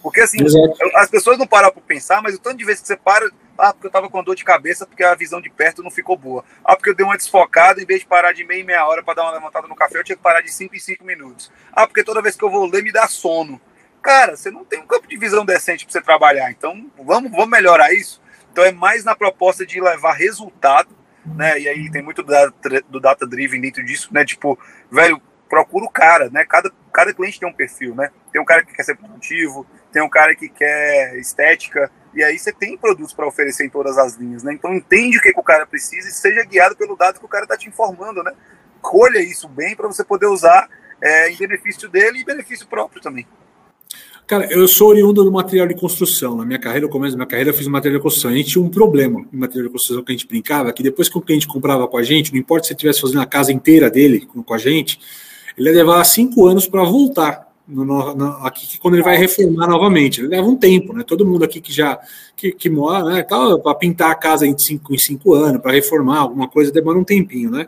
Porque assim, Exato. as pessoas não param para pensar, mas o tanto de vezes que você para, ah, porque eu tava com dor de cabeça, porque a visão de perto não ficou boa. Ah, porque eu dei uma desfocada, em vez de parar de meia em meia hora para dar uma levantada no café, eu tinha que parar de 5 em 5 minutos. Ah, porque toda vez que eu vou ler me dá sono. Cara, você não tem um campo de visão decente para você trabalhar, então vamos, vamos melhorar isso. Então é mais na proposta de levar resultado, né? E aí tem muito do data, do data driven dentro disso, né? Tipo, velho, procura o cara, né? Cada, cada cliente tem um perfil, né? Tem um cara que quer ser produtivo, tem um cara que quer estética, e aí você tem produtos para oferecer em todas as linhas, né? Então entende o que, que o cara precisa e seja guiado pelo dado que o cara está te informando, né? Colha isso bem para você poder usar é, em benefício dele e benefício próprio também. Cara, eu sou oriundo do material de construção. Na minha carreira, no começo da minha carreira, eu fiz material de construção. A gente tinha um problema em material de construção que a gente brincava, que depois que o cliente comprava com a gente, não importa se ele estivesse fazendo a casa inteira dele com a gente, ele ia levar cinco anos para voltar no, no, aqui quando ele vai reformar novamente. Ele leva um tempo, né? Todo mundo aqui que já que, que mora, né? Para pintar a casa em cinco, em cinco anos, para reformar alguma coisa, demora um tempinho, né?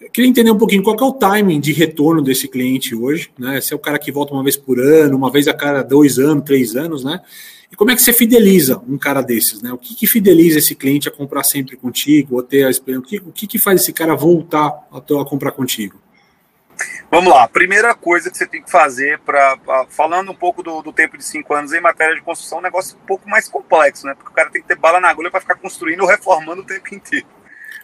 Eu queria entender um pouquinho qual é o timing de retorno desse cliente hoje, né? Se é o cara que volta uma vez por ano, uma vez a cada dois anos, três anos, né? E como é que você fideliza um cara desses, né? O que, que fideliza esse cliente a comprar sempre contigo, ou ter a experiência? O que, o que, que faz esse cara voltar a, a comprar contigo? Vamos lá, primeira coisa que você tem que fazer para falando um pouco do, do, tempo de cinco anos em matéria de construção, é um negócio um pouco mais complexo, né? Porque o cara tem que ter bala na agulha para ficar construindo ou reformando o tempo inteiro.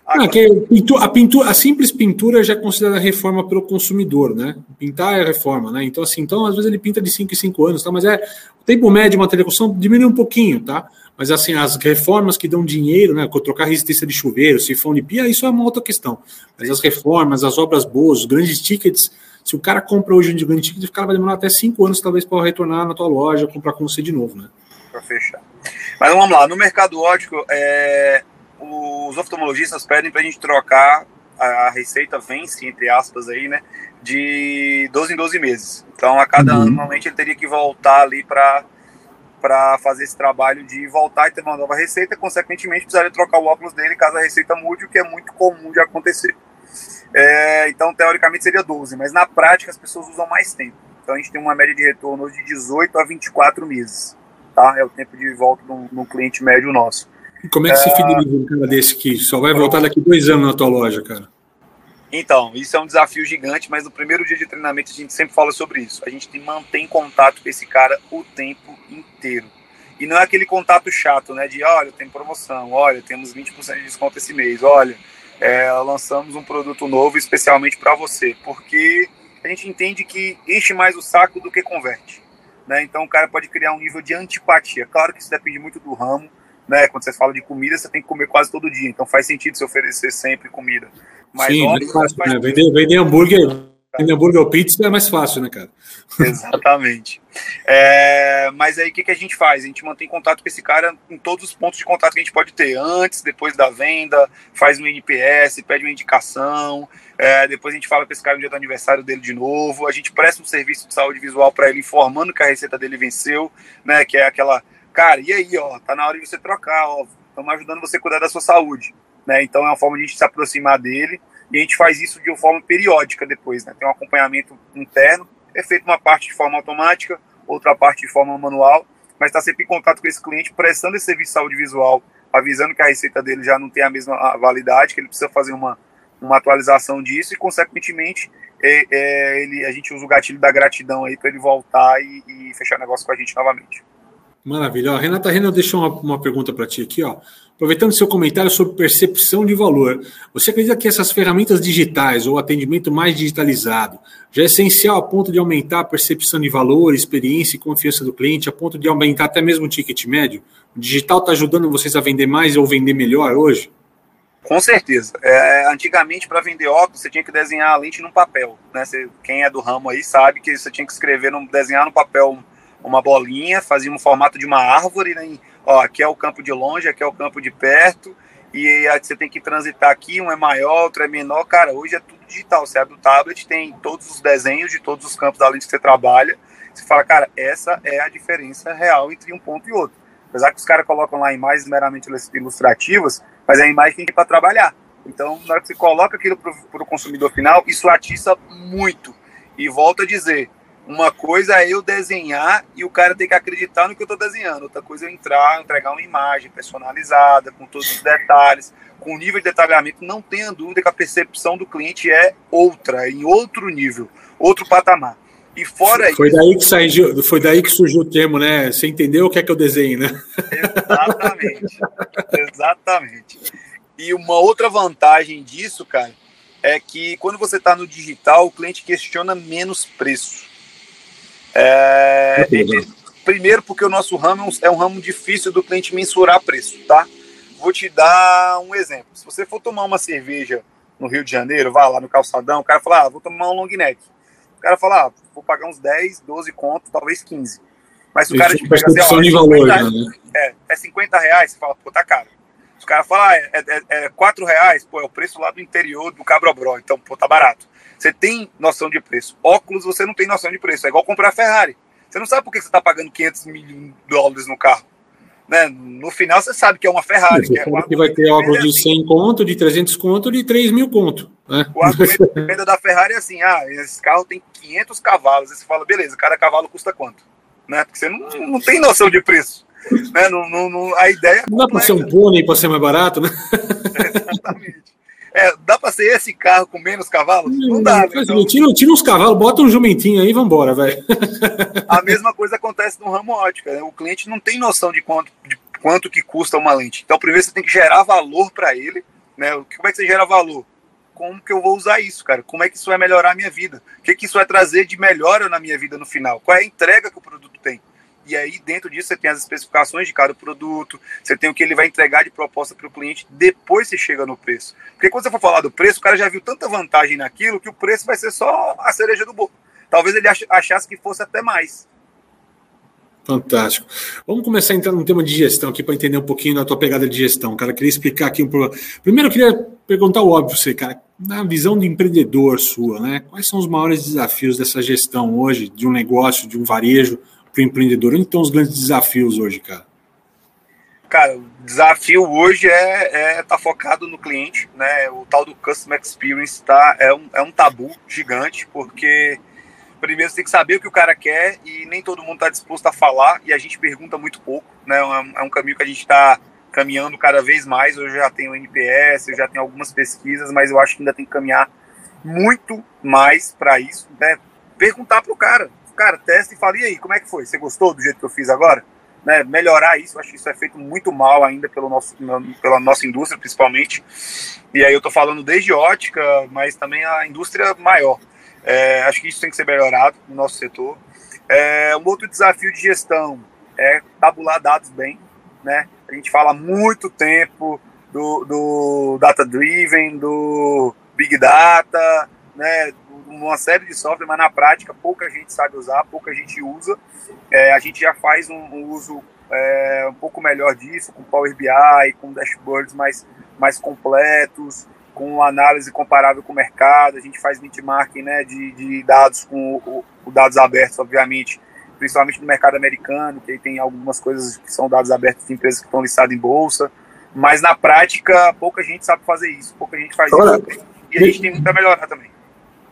Agora... Não, a, pintura, a simples pintura já é considerada reforma pelo consumidor, né? Pintar é reforma, né? Então, assim, então, às vezes ele pinta de 5 em 5 anos, tá? Mas é o tempo médio de material de construção diminui um pouquinho, tá? Mas assim, as reformas que dão dinheiro, né? Trocar resistência de chuveiro, sifão de pia, isso é uma outra questão. Mas as reformas, as obras boas, os grandes tickets, se o cara compra hoje um grande ticket, o cara vai demorar até cinco anos, talvez, para retornar na tua loja, comprar com você de novo, né? Para fechar. Mas vamos lá, no mercado ótico, é, os oftalmologistas pedem para a gente trocar a receita vence, entre aspas, aí, né? De 12 em 12 meses. Então, a cada uhum. ano, normalmente, ele teria que voltar ali para para fazer esse trabalho de voltar e ter uma nova receita, consequentemente precisaria trocar o óculos dele caso a receita mude, o que é muito comum de acontecer. É, então, teoricamente seria 12, mas na prática as pessoas usam mais tempo. Então a gente tem uma média de retorno de 18 a 24 meses. Tá? É o tempo de volta no cliente médio nosso. E como é que é... se fideliza um cara desse que só vai voltar daqui dois anos na tua loja, cara? Então, isso é um desafio gigante, mas no primeiro dia de treinamento a gente sempre fala sobre isso. A gente mantém contato com esse cara o tempo inteiro. E não é aquele contato chato, né? De olha, tem promoção, olha, temos 20% de desconto esse mês, olha, é, lançamos um produto novo especialmente para você. Porque a gente entende que enche mais o saco do que converte. Né? Então o cara pode criar um nível de antipatia. Claro que isso depende muito do ramo, né? Quando você fala de comida, você tem que comer quase todo dia, então faz sentido se oferecer sempre comida. Mas Sim, óbvio, fácil, né? vender, vender hambúrguer, vender hambúrguer ou pizza é mais fácil, né, cara? Exatamente. É, mas aí o que, que a gente faz? A gente mantém contato com esse cara em todos os pontos de contato que a gente pode ter, antes, depois da venda, faz um NPS, pede uma indicação, é, depois a gente fala com esse cara no dia do aniversário dele de novo, a gente presta um serviço de saúde visual para ele, informando que a receita dele venceu, né? Que é aquela cara, e aí, ó, tá na hora de você trocar, ó, estamos ajudando você a cuidar da sua saúde, né? Então é uma forma de a gente se aproximar dele e a gente faz isso de uma forma periódica depois, né? Tem um acompanhamento interno, é feito uma parte de forma automática, outra parte de forma manual, mas está sempre em contato com esse cliente, prestando esse serviço de saúde visual, avisando que a receita dele já não tem a mesma validade, que ele precisa fazer uma, uma atualização disso e, consequentemente, é, é, ele, a gente usa o gatilho da gratidão aí para ele voltar e, e fechar negócio com a gente novamente. Maravilha. Ó, Renata Renner deixou uma, uma pergunta para ti aqui. Ó. Aproveitando seu comentário sobre percepção de valor, você acredita que essas ferramentas digitais ou atendimento mais digitalizado já é essencial a ponto de aumentar a percepção de valor, experiência e confiança do cliente, a ponto de aumentar até mesmo o ticket médio? O digital está ajudando vocês a vender mais ou vender melhor hoje? Com certeza. É, antigamente, para vender óculos, você tinha que desenhar a lente num papel. Né? Você, quem é do ramo aí sabe que você tinha que escrever, num, desenhar no papel uma bolinha, fazia um formato de uma árvore, né? Ó, aqui é o campo de longe, aqui é o campo de perto, e aí você tem que transitar aqui, um é maior, outro é menor. Cara, hoje é tudo digital. Você abre o tablet, tem todos os desenhos de todos os campos da lente que você trabalha. Você fala, cara, essa é a diferença real entre um ponto e outro. Apesar que os caras colocam lá imagens meramente ilustrativas, mas é a imagem que tem para trabalhar. Então, na hora que você coloca aquilo para o consumidor final, isso atiça muito. E volto a dizer, uma coisa é eu desenhar e o cara ter que acreditar no que eu estou desenhando. Outra coisa é eu entrar, entregar uma imagem personalizada, com todos os detalhes, com nível de detalhamento. Não tenha dúvida que a percepção do cliente é outra, em outro nível, outro patamar. E fora foi isso. Daí que saiu, foi daí que surgiu o termo, né? Você entendeu o que é que eu desenho, né? Exatamente. exatamente. E uma outra vantagem disso, cara, é que quando você está no digital, o cliente questiona menos preço. É, primeiro, porque o nosso ramo é um ramo difícil do cliente mensurar preço, tá? Vou te dar um exemplo. Se você for tomar uma cerveja no Rio de Janeiro, vá lá no calçadão, o cara fala, ah, vou tomar um long neck. O cara fala, ah, vou pagar uns 10, 12 contos, talvez 15. Mas se o cara te pega assim, ó, de valor, né? é, é 50 reais, você fala, pô, tá caro. Se o cara fala, ah, é, é, é 4 reais, pô, é o preço lá do interior do Cabrobró, então, pô, tá barato. Você tem noção de preço. Óculos, você não tem noção de preço. É igual comprar Ferrari. Você não sabe por que você está pagando 500 mil dólares no carro. Né? No final, você sabe que é uma Ferrari. Você que, é que vai ter algo de 100 conto, de 300 conto, de 3 mil conto. Né? O argumento de venda da Ferrari é assim: ah, esse carro tem 500 cavalos. Aí você fala, beleza, cada cavalo custa quanto? Né? Porque você não, não tem noção de preço. Né? Não, não, não a ideia. É não dá para ser um pônei para ser mais barato, né? exatamente. É, dá para ser esse carro com menos cavalos? Não dá. Né? Então... Tira, tira uns cavalos, bota um jumentinho aí e vambora, velho. A mesma coisa acontece no ramo ótica. Né? O cliente não tem noção de quanto, de quanto que custa uma lente. Então, primeiro você tem que gerar valor para ele. Né? Como é que você gera valor? Como que eu vou usar isso, cara? Como é que isso vai melhorar a minha vida? O que, que isso vai trazer de melhora na minha vida no final? Qual é a entrega que o produto? E aí, dentro disso, você tem as especificações de cada produto, você tem o que ele vai entregar de proposta para o cliente, depois você chega no preço. Porque quando você for falar do preço, o cara já viu tanta vantagem naquilo que o preço vai ser só a cereja do bolo. Talvez ele achasse que fosse até mais. Fantástico. Vamos começar a entrar no tema de gestão aqui para entender um pouquinho da tua pegada de gestão, cara. Queria explicar aqui um problema. Primeiro, eu queria perguntar o óbvio você, cara. Na visão de empreendedor sua, né? Quais são os maiores desafios dessa gestão hoje, de um negócio, de um varejo, para o empreendedor? Onde estão os grandes desafios hoje, cara? Cara, o desafio hoje é estar é tá focado no cliente, né? O tal do Customer Experience tá, é, um, é um tabu gigante, porque primeiro você tem que saber o que o cara quer e nem todo mundo está disposto a falar e a gente pergunta muito pouco, né? É um, é um caminho que a gente está caminhando cada vez mais. Eu já tenho NPS, eu já tenho algumas pesquisas, mas eu acho que ainda tem que caminhar muito mais para isso, né? Perguntar para o cara, cara, testa e fala, e aí, como é que foi? Você gostou do jeito que eu fiz agora? Né, melhorar isso, acho que isso é feito muito mal ainda pelo nosso, pela nossa indústria, principalmente. E aí eu tô falando desde ótica, mas também a indústria maior. É, acho que isso tem que ser melhorado no nosso setor. É, um outro desafio de gestão é tabular dados bem. Né? A gente fala muito tempo do, do data-driven, do big data, né? Uma série de software, mas na prática pouca gente sabe usar, pouca gente usa. É, a gente já faz um, um uso é, um pouco melhor disso, com Power BI, com dashboards mais, mais completos, com análise comparável com o mercado. A gente faz benchmarking né, de, de dados com o, o dados abertos, obviamente, principalmente no mercado americano, que aí tem algumas coisas que são dados abertos de empresas que estão listadas em bolsa. Mas na prática, pouca gente sabe fazer isso, pouca gente faz Olha, isso. E a gente tem muito a melhorar também.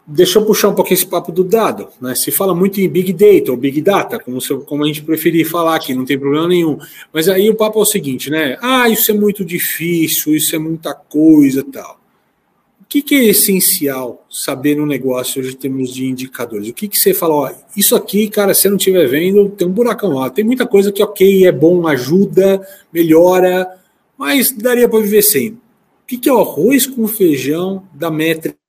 Deixa eu puxar um pouquinho esse papo do dado. Né? Se fala muito em Big Data ou Big Data, como, se, como a gente preferir falar aqui, não tem problema nenhum. Mas aí o papo é o seguinte, né? Ah, isso é muito difícil, isso é muita coisa tal. O que, que é essencial saber no negócio hoje em termos de indicadores? O que, que você fala, ó, isso aqui, cara, se não estiver vendo, tem um buracão lá. Tem muita coisa que, ok, é bom, ajuda, melhora, mas daria para viver sem. O que, que é o arroz com feijão da métrica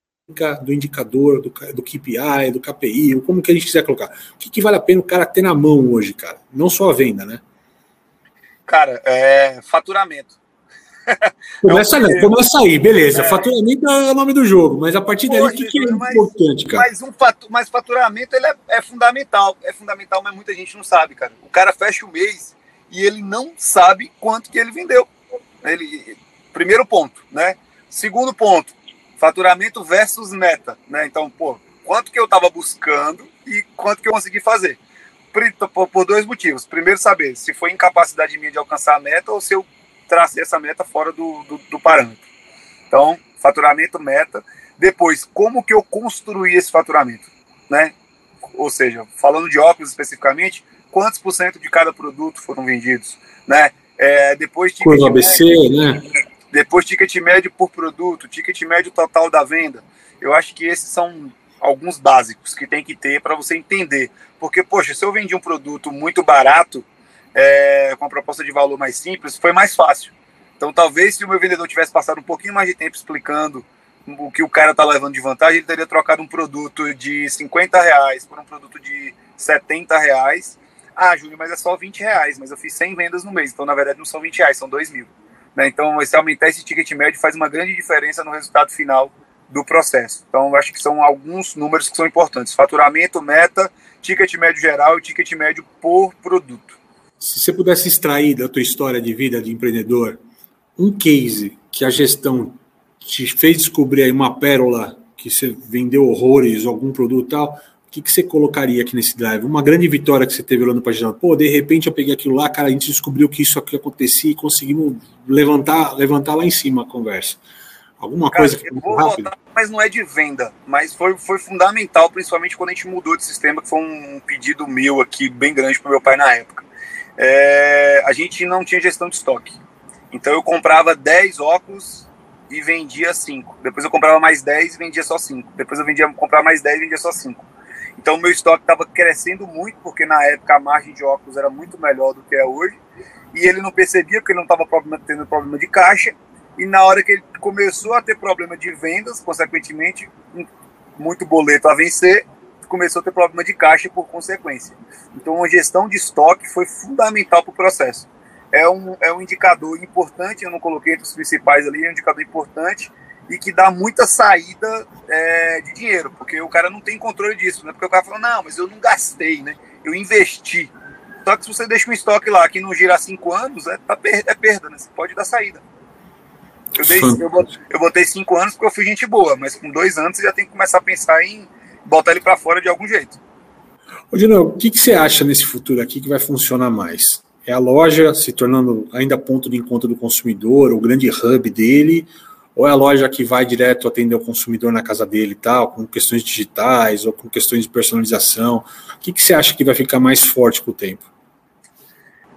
do indicador, do, do KPI, do KPI, ou como que a gente quiser colocar. O que, que, vale a pena o cara ter na mão hoje, cara? Não só a venda, né? Cara, é faturamento. Começa, é começa aí, beleza. É. Faturamento é o nome do jogo, mas a partir daí, o que, que, é mas, importante, cara? Mas, um fatu, mas faturamento ele é, é, fundamental. É fundamental, mas muita gente não sabe, cara. O cara fecha o mês e ele não sabe quanto que ele vendeu. Ele, primeiro ponto, né? Segundo ponto, faturamento versus meta, né? Então, pô, quanto que eu estava buscando e quanto que eu consegui fazer. Por, por, dois motivos. Primeiro, saber se foi incapacidade minha de alcançar a meta ou se eu tracei essa meta fora do, do, do parâmetro. Então, faturamento, meta. Depois, como que eu construí esse faturamento, né? Ou seja, falando de óculos especificamente, quantos por cento de cada produto foram vendidos, né? É, depois de ABC, né? Depois, ticket médio por produto, ticket médio total da venda. Eu acho que esses são alguns básicos que tem que ter para você entender. Porque, poxa, se eu vendi um produto muito barato, é, com uma proposta de valor mais simples, foi mais fácil. Então, talvez se o meu vendedor tivesse passado um pouquinho mais de tempo explicando o que o cara está levando de vantagem, ele teria trocado um produto de 50 reais por um produto de 70 reais. Ah, Júlio, mas é só 20 reais, mas eu fiz 100 vendas no mês, então na verdade não são 20 reais, são 2 mil. Né? Então, esse aumentar esse ticket médio faz uma grande diferença no resultado final do processo. Então, acho que são alguns números que são importantes: faturamento, meta, ticket médio geral e ticket médio por produto. Se você pudesse extrair da tua história de vida de empreendedor um case que a gestão te fez descobrir aí uma pérola que você vendeu horrores, algum produto tal, que, que você colocaria aqui nesse drive? Uma grande vitória que você teve lá no Paginal. Pô, de repente eu peguei aquilo lá, cara, a gente descobriu que isso aqui acontecia e conseguimos levantar, levantar lá em cima a conversa. Alguma cara, coisa que eu vou botar, mas não é de venda, mas foi, foi fundamental, principalmente quando a gente mudou de sistema, que foi um pedido meu aqui, bem grande para meu pai na época. É, a gente não tinha gestão de estoque. Então eu comprava 10 óculos e vendia 5. Depois eu comprava mais 10 e vendia só 5. Depois eu vendia comprar mais 10 e vendia só 5. Então meu estoque estava crescendo muito, porque na época a margem de óculos era muito melhor do que é hoje. E ele não percebia, porque ele não estava tendo problema de caixa. E na hora que ele começou a ter problema de vendas, consequentemente, muito boleto a vencer, começou a ter problema de caixa por consequência. Então, a gestão de estoque foi fundamental para o processo é um, é um indicador importante, eu não coloquei entre os principais ali, é um indicador importante e que dá muita saída é, de dinheiro, porque o cara não tem controle disso, né? Porque o cara fala, não, mas eu não gastei, né? Eu investi. Só que se você deixa um estoque lá que não gira há cinco anos, é, tá é perda, né? Você pode dar saída. Eu, dei, eu, botei, eu botei cinco anos porque eu fui gente boa, mas com dois anos você já tem que começar a pensar em botar ele para fora de algum jeito. Ô, Dino, o que, que você acha nesse futuro aqui que vai funcionar mais? é a loja se tornando ainda ponto de encontro do consumidor, o grande hub dele, ou é a loja que vai direto atender o consumidor na casa dele e tal, com questões digitais ou com questões de personalização? O que, que você acha que vai ficar mais forte com o tempo?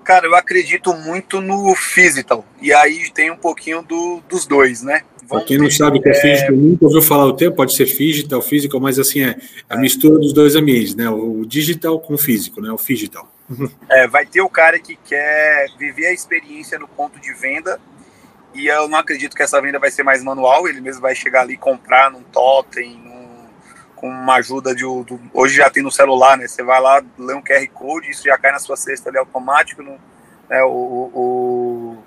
Cara, eu acredito muito no physical, e aí tem um pouquinho do, dos dois, né? Para quem não sabe o que é, é físico, nunca ouviu falar o tempo, pode ser digital, physical, mas assim, é a mistura dos dois ambientes, né? O digital com o físico, né? O digital. É, vai ter o cara que quer viver a experiência no ponto de venda e eu não acredito que essa venda vai ser mais manual, ele mesmo vai chegar ali comprar num totem, num, com uma ajuda de... Do, hoje já tem no celular, né? Você vai lá, lê um QR Code, isso já cai na sua cesta ali automático, no, né? o, o,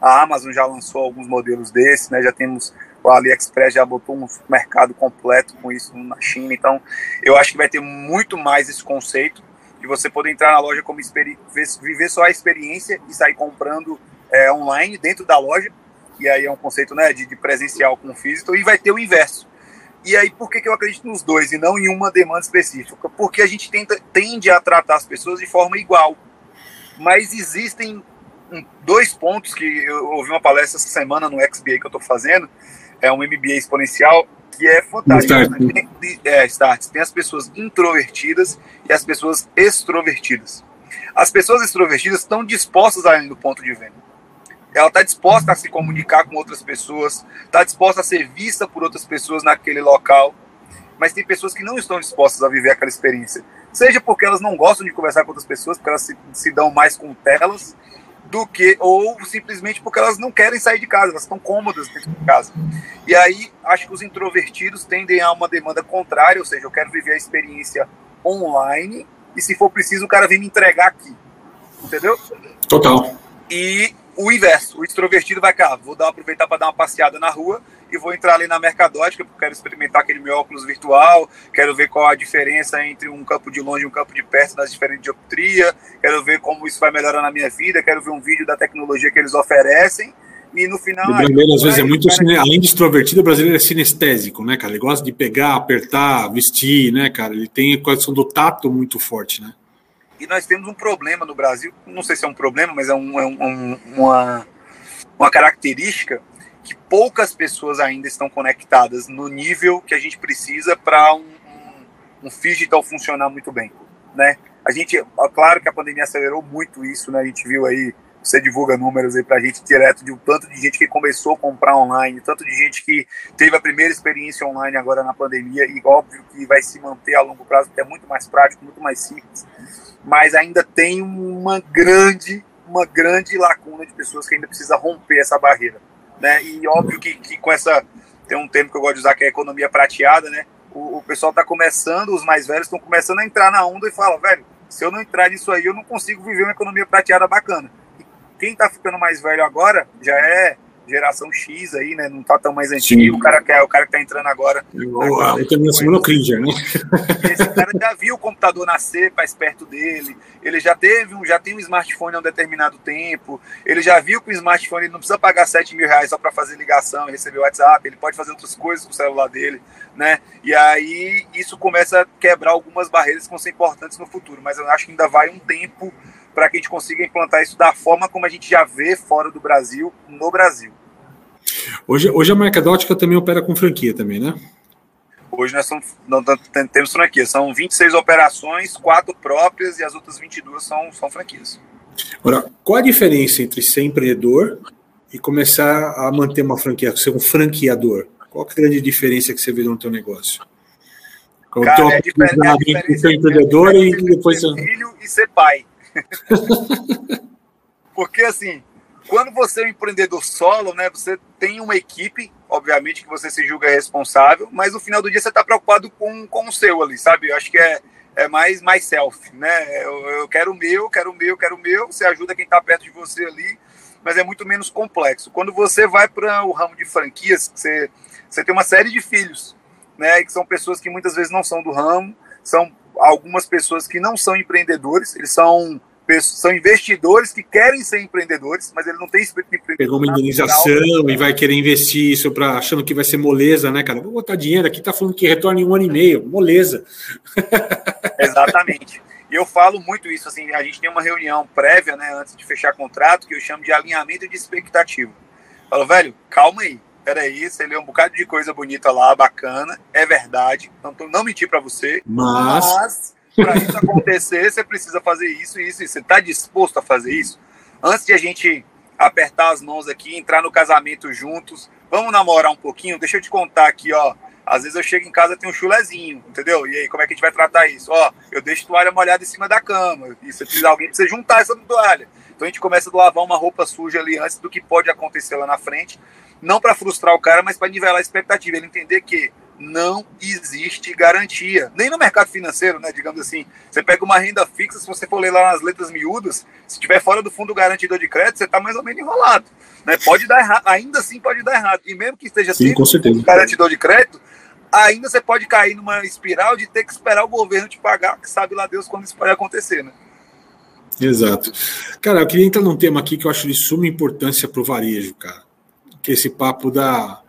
a Amazon já lançou alguns modelos desses, né? Já temos o AliExpress já botou um mercado completo com isso na China, então eu acho que vai ter muito mais esse conceito de você poder entrar na loja como viver só a experiência e sair comprando é, online dentro da loja. E aí é um conceito né, de, de presencial com físico. E vai ter o inverso. E aí, por que, que eu acredito nos dois e não em uma demanda específica? Porque a gente tenta, tende a tratar as pessoas de forma igual. Mas existem dois pontos que eu ouvi uma palestra essa semana no XBA que eu estou fazendo, é um MBA exponencial, que é fantástico. Start. Né? Tem, é, start. Tem as pessoas introvertidas e as pessoas extrovertidas. As pessoas extrovertidas estão dispostas a ir no ponto de venda. Ela está disposta a se comunicar com outras pessoas, está disposta a ser vista por outras pessoas naquele local. Mas tem pessoas que não estão dispostas a viver aquela experiência. Seja porque elas não gostam de conversar com outras pessoas, porque elas se, se dão mais com telas, do que ou simplesmente porque elas não querem sair de casa, elas estão cômodas dentro de casa. E aí acho que os introvertidos tendem a uma demanda contrária, ou seja, eu quero viver a experiência online e se for preciso o cara vem me entregar aqui. Entendeu? Total. E o inverso, o extrovertido vai cá, vou dar aproveitar para dar uma passeada na rua e vou entrar ali na mercadótica, porque quero experimentar aquele meu óculos virtual, quero ver qual a diferença entre um campo de longe e um campo de perto nas diferentes dioptria, quero ver como isso vai melhorar na minha vida, quero ver um vídeo da tecnologia que eles oferecem. E no final. O brasileiro, às vezes, é muito. Cara... Além de extrovertido, o brasileiro é sinestésico, né, cara? Ele gosta de pegar, apertar, vestir, né, cara? Ele tem a questão do tato muito forte, né? E nós temos um problema no Brasil, não sei se é um problema, mas é, um, é um, uma, uma característica que poucas pessoas ainda estão conectadas no nível que a gente precisa para um, um, um digital funcionar muito bem, né? A gente, claro que a pandemia acelerou muito isso, né? A gente viu aí, você divulga números aí para a gente direto de um tanto de gente que começou a comprar online, tanto de gente que teve a primeira experiência online agora na pandemia e óbvio que vai se manter a longo prazo, porque é muito mais prático, muito mais simples, mas ainda tem uma grande, uma grande lacuna de pessoas que ainda precisa romper essa barreira né? E óbvio que, que com essa tem um termo que eu gosto de usar que é economia prateada, né? O, o pessoal está começando, os mais velhos estão começando a entrar na onda e fala, velho, se eu não entrar nisso aí, eu não consigo viver uma economia prateada bacana. Quem está ficando mais velho agora já é geração X aí, né? Não tá tão mais antigo. O cara, que é, o cara que tá entrando agora. Eu, eu também assumo no Cringer, né? Esse cara já viu o computador nascer mais perto dele. Ele já teve um, já tem um smartphone há um determinado tempo. Ele já viu que o smartphone ele não precisa pagar 7 mil reais só para fazer ligação e receber WhatsApp. Ele pode fazer outras coisas com o celular dele, né? E aí isso começa a quebrar algumas barreiras que vão ser importantes no futuro. Mas eu acho que ainda vai um tempo para que a gente consiga implantar isso da forma como a gente já vê fora do Brasil, no Brasil. Hoje, hoje a marca Dótica também opera com franquia também, né? Hoje nós somos, não, temos franquia. São 26 operações, quatro próprias e as outras 22 são, são franquias. Agora, qual a diferença entre ser empreendedor e começar a manter uma franquia, ser um franqueador? Qual é a grande diferença que você vê no teu negócio? Cara, é, diferente, é diferença ser empreendedor e depois ser filho e ser pai. Porque assim, quando você é um empreendedor solo, né, você tem uma equipe, obviamente que você se julga responsável, mas no final do dia você está preocupado com, com o seu ali, sabe? Eu acho que é, é mais mais self, né? Eu, eu quero o meu, quero o meu, quero o meu. Você ajuda quem está perto de você ali, mas é muito menos complexo. Quando você vai para o ramo de franquias, você, você tem uma série de filhos, né? Que são pessoas que muitas vezes não são do ramo, são algumas pessoas que não são empreendedores, eles são são investidores que querem ser empreendedores, mas ele não tem espírito de empreendedor. Pegou uma indenização e vai querer investir isso para achando que vai ser moleza, né, cara? Vou botar dinheiro aqui, tá falando que retorna em um ano e meio, moleza. Exatamente. E eu falo muito isso, assim, a gente tem uma reunião prévia, né, antes de fechar contrato, que eu chamo de alinhamento de expectativa. falo, velho, calma aí, peraí, você leu um bocado de coisa bonita lá, bacana, é verdade, não, tô, não mentir para você, mas, mas para isso acontecer, você precisa fazer isso, isso, isso. Você está disposto a fazer isso? Antes de a gente apertar as mãos aqui, entrar no casamento juntos, vamos namorar um pouquinho? Deixa eu te contar aqui, ó. Às vezes eu chego em casa tem um chulezinho, entendeu? E aí, como é que a gente vai tratar isso? Ó, eu deixo toalha molhada em cima da cama. E se precisa alguém precisa juntar essa toalha. Então a gente começa a lavar uma roupa suja ali antes do que pode acontecer lá na frente. Não para frustrar o cara, mas para nivelar a expectativa. Ele entender que não existe garantia. Nem no mercado financeiro, né? Digamos assim. Você pega uma renda fixa, se você for ler lá nas letras miúdas, se estiver fora do fundo garantidor de crédito, você está mais ou menos enrolado. Né? Pode dar errado, ainda assim pode dar errado. E mesmo que esteja Sim, com certeza. garantidor de crédito, ainda você pode cair numa espiral de ter que esperar o governo te pagar, que sabe lá Deus quando isso pode acontecer, né? Exato. Cara, eu queria entrar num tema aqui que eu acho de suma importância para o varejo, cara. É esse papo da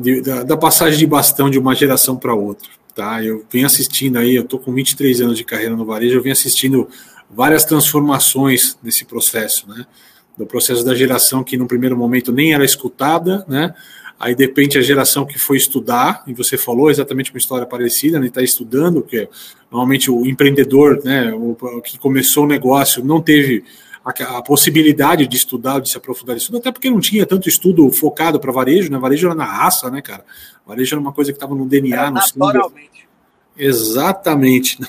de, da, da, passagem de bastão de uma geração para outra. Tá? Eu venho assistindo aí, eu estou com 23 anos de carreira no varejo, eu venho assistindo várias transformações nesse processo, né? Do processo da geração que no primeiro momento nem era escutada, né? Aí depende a geração que foi estudar, e você falou exatamente uma história parecida, né? Está estudando, que normalmente o empreendedor, né, o que começou o negócio, não teve a, a, possibilidade de estudar, de se aprofundar nisso, até porque não tinha tanto estudo focado para varejo, né? Varejo era na raça, né, cara? Varejo era uma coisa que estava no DNA, no sangue. Exatamente.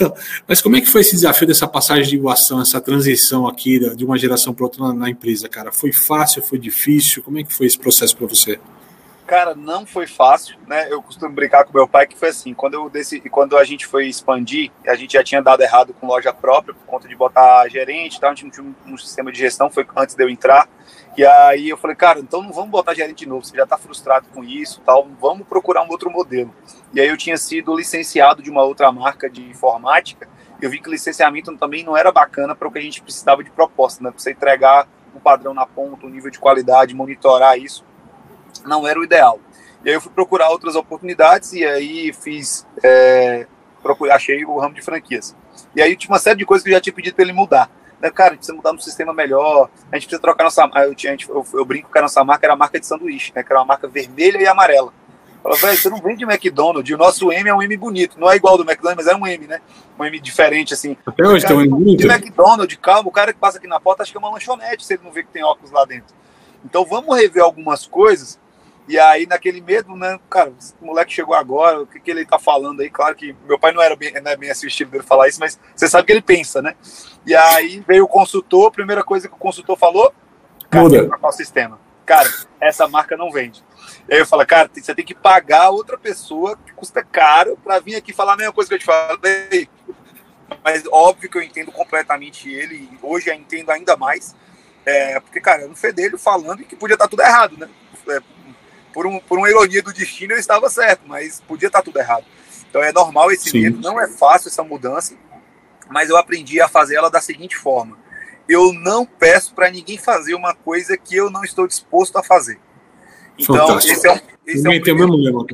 Então, mas como é que foi esse desafio dessa passagem de inovação, essa transição aqui de uma geração para outra na, na, empresa, cara? Foi fácil, foi difícil? Como é que foi esse processo para você? Cara, não foi fácil, né? Eu costumo brincar com meu pai que foi assim, quando eu decidi, quando a gente foi expandir, a gente já tinha dado errado com loja própria por conta de botar gerente, tal, a gente não tinha um, um sistema de gestão, foi antes de eu entrar. E aí eu falei, cara, então não vamos botar gerente de novo, você já está frustrado com isso, tal, vamos procurar um outro modelo. E aí eu tinha sido licenciado de uma outra marca de informática, eu vi que o licenciamento também não era bacana para o que a gente precisava de proposta, né? Para você entregar o padrão na ponta, o nível de qualidade, monitorar isso não era o ideal. E aí eu fui procurar outras oportunidades e aí fiz, é, procurei, achei o ramo de franquias. E aí tinha uma série de coisas que eu já tinha pedido para ele mudar. Né, cara, a gente precisa mudar um sistema melhor, a gente precisa trocar nossa eu, tinha, eu, eu, brinco que a nossa marca era a marca de sanduíche, né, que era uma marca vermelha e amarela. Fala, velho, você não vende McDonald's, o nosso M é um M bonito, não é igual do McDonald's, mas é um M, né? Um M diferente, assim. Até hoje tem um M bonito. De McDonald's, calma, o cara que passa aqui na porta acha que é uma lanchonete se ele não vê que tem óculos lá dentro. Então vamos rever algumas coisas e aí, naquele medo, né, cara, o moleque chegou agora, o que, que ele tá falando aí? Claro que meu pai não era bem, não é bem o estilo dele falar isso, mas você sabe que ele pensa, né? E aí veio o consultor, a primeira coisa que o consultor falou, muda o sistema. Cara, essa marca não vende. E aí eu falo, cara, você tem que pagar outra pessoa que custa caro para vir aqui falar a mesma coisa que eu te falei. Mas óbvio que eu entendo completamente ele, e hoje eu entendo ainda mais É, porque, cara, eu não fedelho falando que podia estar tá tudo errado, né? É, por, um, por uma ironia do destino eu estava certo, mas podia estar tudo errado. Então é normal esse Sim. medo, não é fácil essa mudança, mas eu aprendi a fazer ela da seguinte forma: eu não peço para ninguém fazer uma coisa que eu não estou disposto a fazer. Então, Fantástico. esse é um, esse é um primeiro,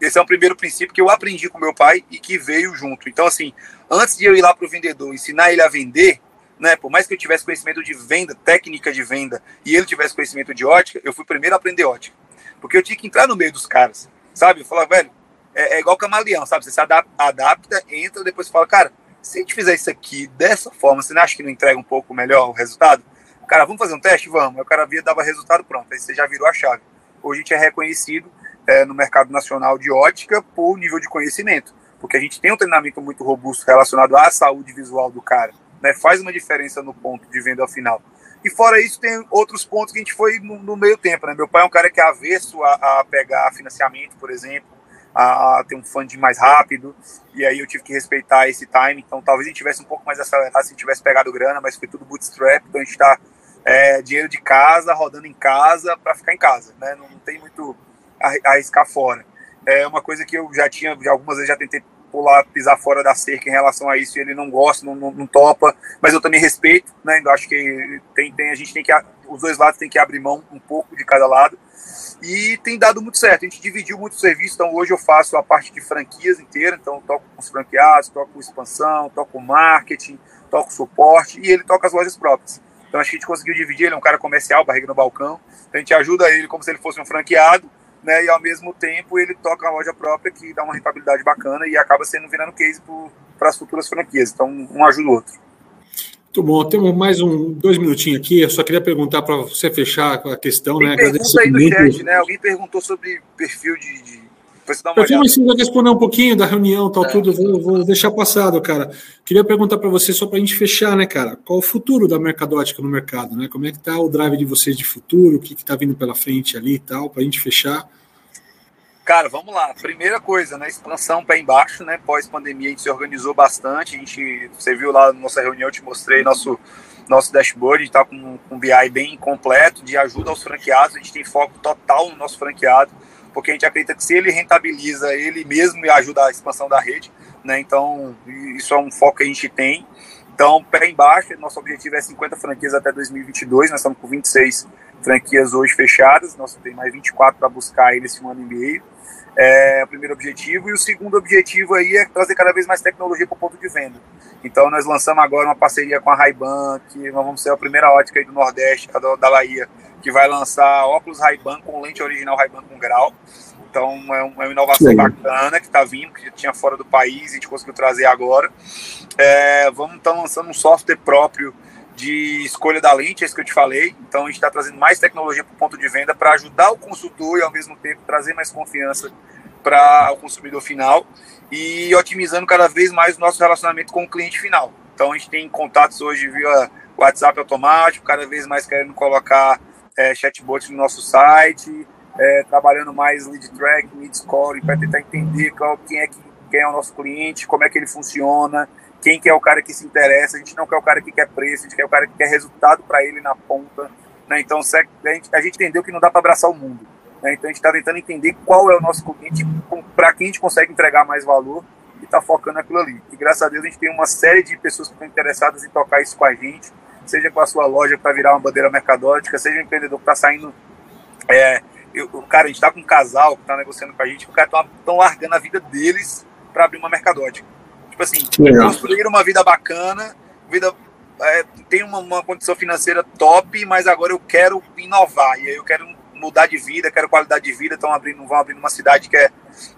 esse é um primeiro princípio que eu aprendi com meu pai e que veio junto. Então, assim, antes de eu ir lá para o vendedor ensinar ele a vender, né, por mais que eu tivesse conhecimento de venda, técnica de venda, e ele tivesse conhecimento de ótica, eu fui primeiro a aprender ótica. Porque eu tinha que entrar no meio dos caras, sabe? Eu falava, velho, é, é igual camaleão, sabe? Você se adapta, adapta, entra, depois fala, cara, se a gente fizer isso aqui dessa forma, você não acha que não entrega um pouco melhor o resultado? Cara, vamos fazer um teste? Vamos. Aí o cara via, dava resultado, pronto. Aí você já virou a chave. Hoje a gente é reconhecido é, no mercado nacional de ótica por nível de conhecimento, porque a gente tem um treinamento muito robusto relacionado à saúde visual do cara. Né? Faz uma diferença no ponto de venda final. E fora isso, tem outros pontos que a gente foi no, no meio tempo. Né? Meu pai é um cara que é avesso a, a pegar financiamento, por exemplo, a, a ter um funding mais rápido, e aí eu tive que respeitar esse time. Então, talvez a gente tivesse um pouco mais acelerado se a tivesse pegado grana, mas foi tudo bootstrap, então a gente está é, dinheiro de casa, rodando em casa para ficar em casa, né? Não, não tem muito a arriscar fora. É uma coisa que eu já tinha, algumas vezes já tentei pular, pisar fora da cerca em relação a isso e ele não gosta, não, não, não topa, mas eu também respeito, né? Eu acho que tem, tem, a gente tem que, os dois lados tem que abrir mão um pouco de cada lado e tem dado muito certo. A gente dividiu muito o serviço, então hoje eu faço a parte de franquias inteira, então toco com os franqueados, toco expansão, toco marketing, toco suporte e ele toca as lojas próprias. Então acho que a gente conseguiu dividir, ele é um cara comercial, barriga no balcão, então a gente ajuda ele como se ele fosse um franqueado né? E ao mesmo tempo ele toca uma loja própria que dá uma rentabilidade bacana e acaba sendo virando case para as futuras franquias. Então um ajuda o outro. Muito bom. Temos mais um dois minutinhos aqui. Eu só queria perguntar para você fechar a questão, Tem né? Pergunta aí no chat, né? Alguém perguntou sobre perfil de, de eu fui ensinar a responder um pouquinho da reunião, tal, é. tudo, vou, vou, deixar passado, cara. Queria perguntar para você, só para a gente fechar, né, cara? Qual o futuro da mercadótica no mercado, né? Como é que tá o drive de vocês de futuro? O que está vindo pela frente ali e tal, para a gente fechar? Cara, vamos lá. Primeira coisa, né? Expansão pé embaixo, né? Pós-pandemia a gente se organizou bastante. A gente, você viu lá na nossa reunião, eu te mostrei nosso, nosso dashboard, a gente tá com um BI bem completo de ajuda aos franqueados. A gente tem foco total no nosso franqueado, porque a gente acredita que se ele rentabiliza ele mesmo e ajuda a expansão da rede, né? Então, isso é um foco que a gente tem. Então, pé embaixo, nosso objetivo é 50 franquias até 2022. Nós estamos com 26 franquias hoje fechadas. Nós temos mais 24 para buscar aí nesse ano e meio é o primeiro objetivo. E o segundo objetivo aí é trazer cada vez mais tecnologia para o ponto de venda. Então, nós lançamos agora uma parceria com a Ray-Ban, que nós vamos ser a primeira ótica aí do Nordeste, da Bahia, que vai lançar óculos Ray-Ban com lente original Ray-Ban com grau. Então, é, é uma inovação Sim. bacana que está vindo, que já tinha fora do país, a gente conseguiu trazer agora. É, vamos estar tá lançando um software próprio de escolha da lente, é isso que eu te falei. Então, a gente está trazendo mais tecnologia para o ponto de venda para ajudar o consultor e, ao mesmo tempo, trazer mais confiança para o consumidor final e otimizando cada vez mais o nosso relacionamento com o cliente final. Então, a gente tem contatos hoje via WhatsApp automático, cada vez mais querendo colocar é, chatbots no nosso site, é, trabalhando mais lead track, lead score, para tentar entender qual, quem, é, quem é o nosso cliente, como é que ele funciona, quem que é o cara que se interessa. A gente não quer o cara que quer preço, a gente quer o cara que quer resultado para ele na ponta. Né? Então, a gente, a gente entendeu que não dá para abraçar o mundo. Né? Então a gente está tentando entender qual é o nosso cliente, para quem a gente consegue entregar mais valor e está focando naquilo ali. E graças a Deus a gente tem uma série de pessoas que estão interessadas em tocar isso com a gente, seja com a sua loja para virar uma bandeira mercadótica, seja um empreendedor que está saindo. É, eu, cara, a gente está com um casal que está negociando com a gente, o cara estão largando a vida deles para abrir uma mercadótica. Tipo assim, construir uma vida bacana, vida é, tem uma, uma, condição financeira top, mas agora eu quero inovar. E aí eu quero mudar de vida, quero qualidade de vida, estão abrindo, vão abrir uma cidade que é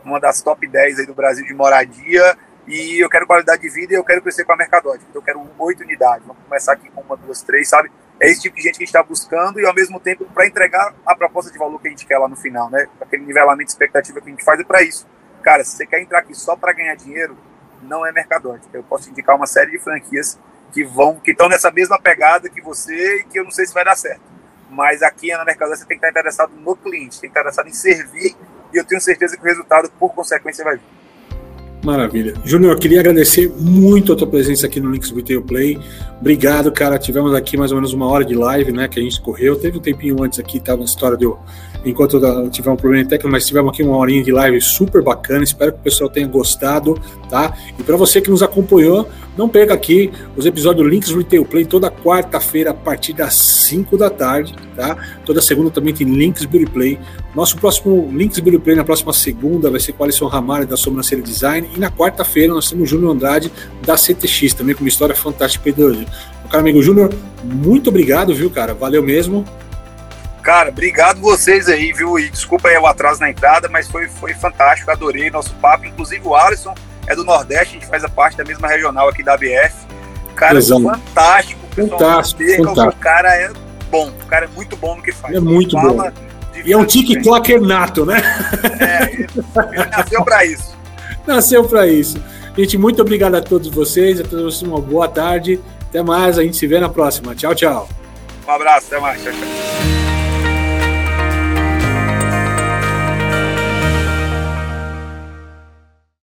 uma das top 10 aí do Brasil de moradia, e eu quero qualidade de vida e eu quero crescer com a Mercadótica, então eu quero oito unidades, vamos começar aqui com uma, duas, três, sabe? É esse tipo de gente que a gente está buscando e ao mesmo tempo para entregar a proposta de valor que a gente quer lá no final, né? Aquele nivelamento de expectativa que a gente faz é para isso. Cara, se você quer entrar aqui só para ganhar dinheiro, não é Mercadótica. Eu posso indicar uma série de franquias que vão, que estão nessa mesma pegada que você e que eu não sei se vai dar certo. Mas aqui na Mercado você tem que estar interessado no cliente, tem que estar interessado em servir e eu tenho certeza que o resultado, por consequência, vai vir. Maravilha. Júnior, queria agradecer muito a tua presença aqui no Links Retail Play. Obrigado, cara. Tivemos aqui mais ou menos uma hora de live, né? Que a gente correu. Teve um tempinho antes aqui, tava na história de eu enquanto tiver um problema técnico, mas tivemos aqui uma horinha de live super bacana. Espero que o pessoal tenha gostado, tá? E para você que nos acompanhou, não perca aqui os episódios Links Retail Play toda quarta-feira a partir das 5 da tarde, tá? Toda segunda também tem Links Beauty Play. Nosso próximo Links Beauty Play na próxima segunda vai ser com Alisson Ramalho da Sobrancelha Design e na quarta-feira nós temos Júnior Andrade da CTX também com uma história fantástica para Meu caro amigo Júnior, muito obrigado, viu, cara? Valeu mesmo. Cara, obrigado vocês aí, viu? E desculpa aí o atraso na entrada, mas foi, foi fantástico, adorei nosso papo. Inclusive o Alisson é do Nordeste, a gente faz a parte da mesma regional aqui da ABF. Cara, Exato. fantástico. Fantástico, fantástico. O cara é bom, o cara é muito bom no que faz. É muito bom. E é um TikToker nato, né? É, ele, ele nasceu para isso. Nasceu para isso. Gente, muito obrigado a todos vocês, a todos vocês uma boa tarde. Até mais, a gente se vê na próxima. Tchau, tchau. Um abraço, até mais. Tchau, tchau.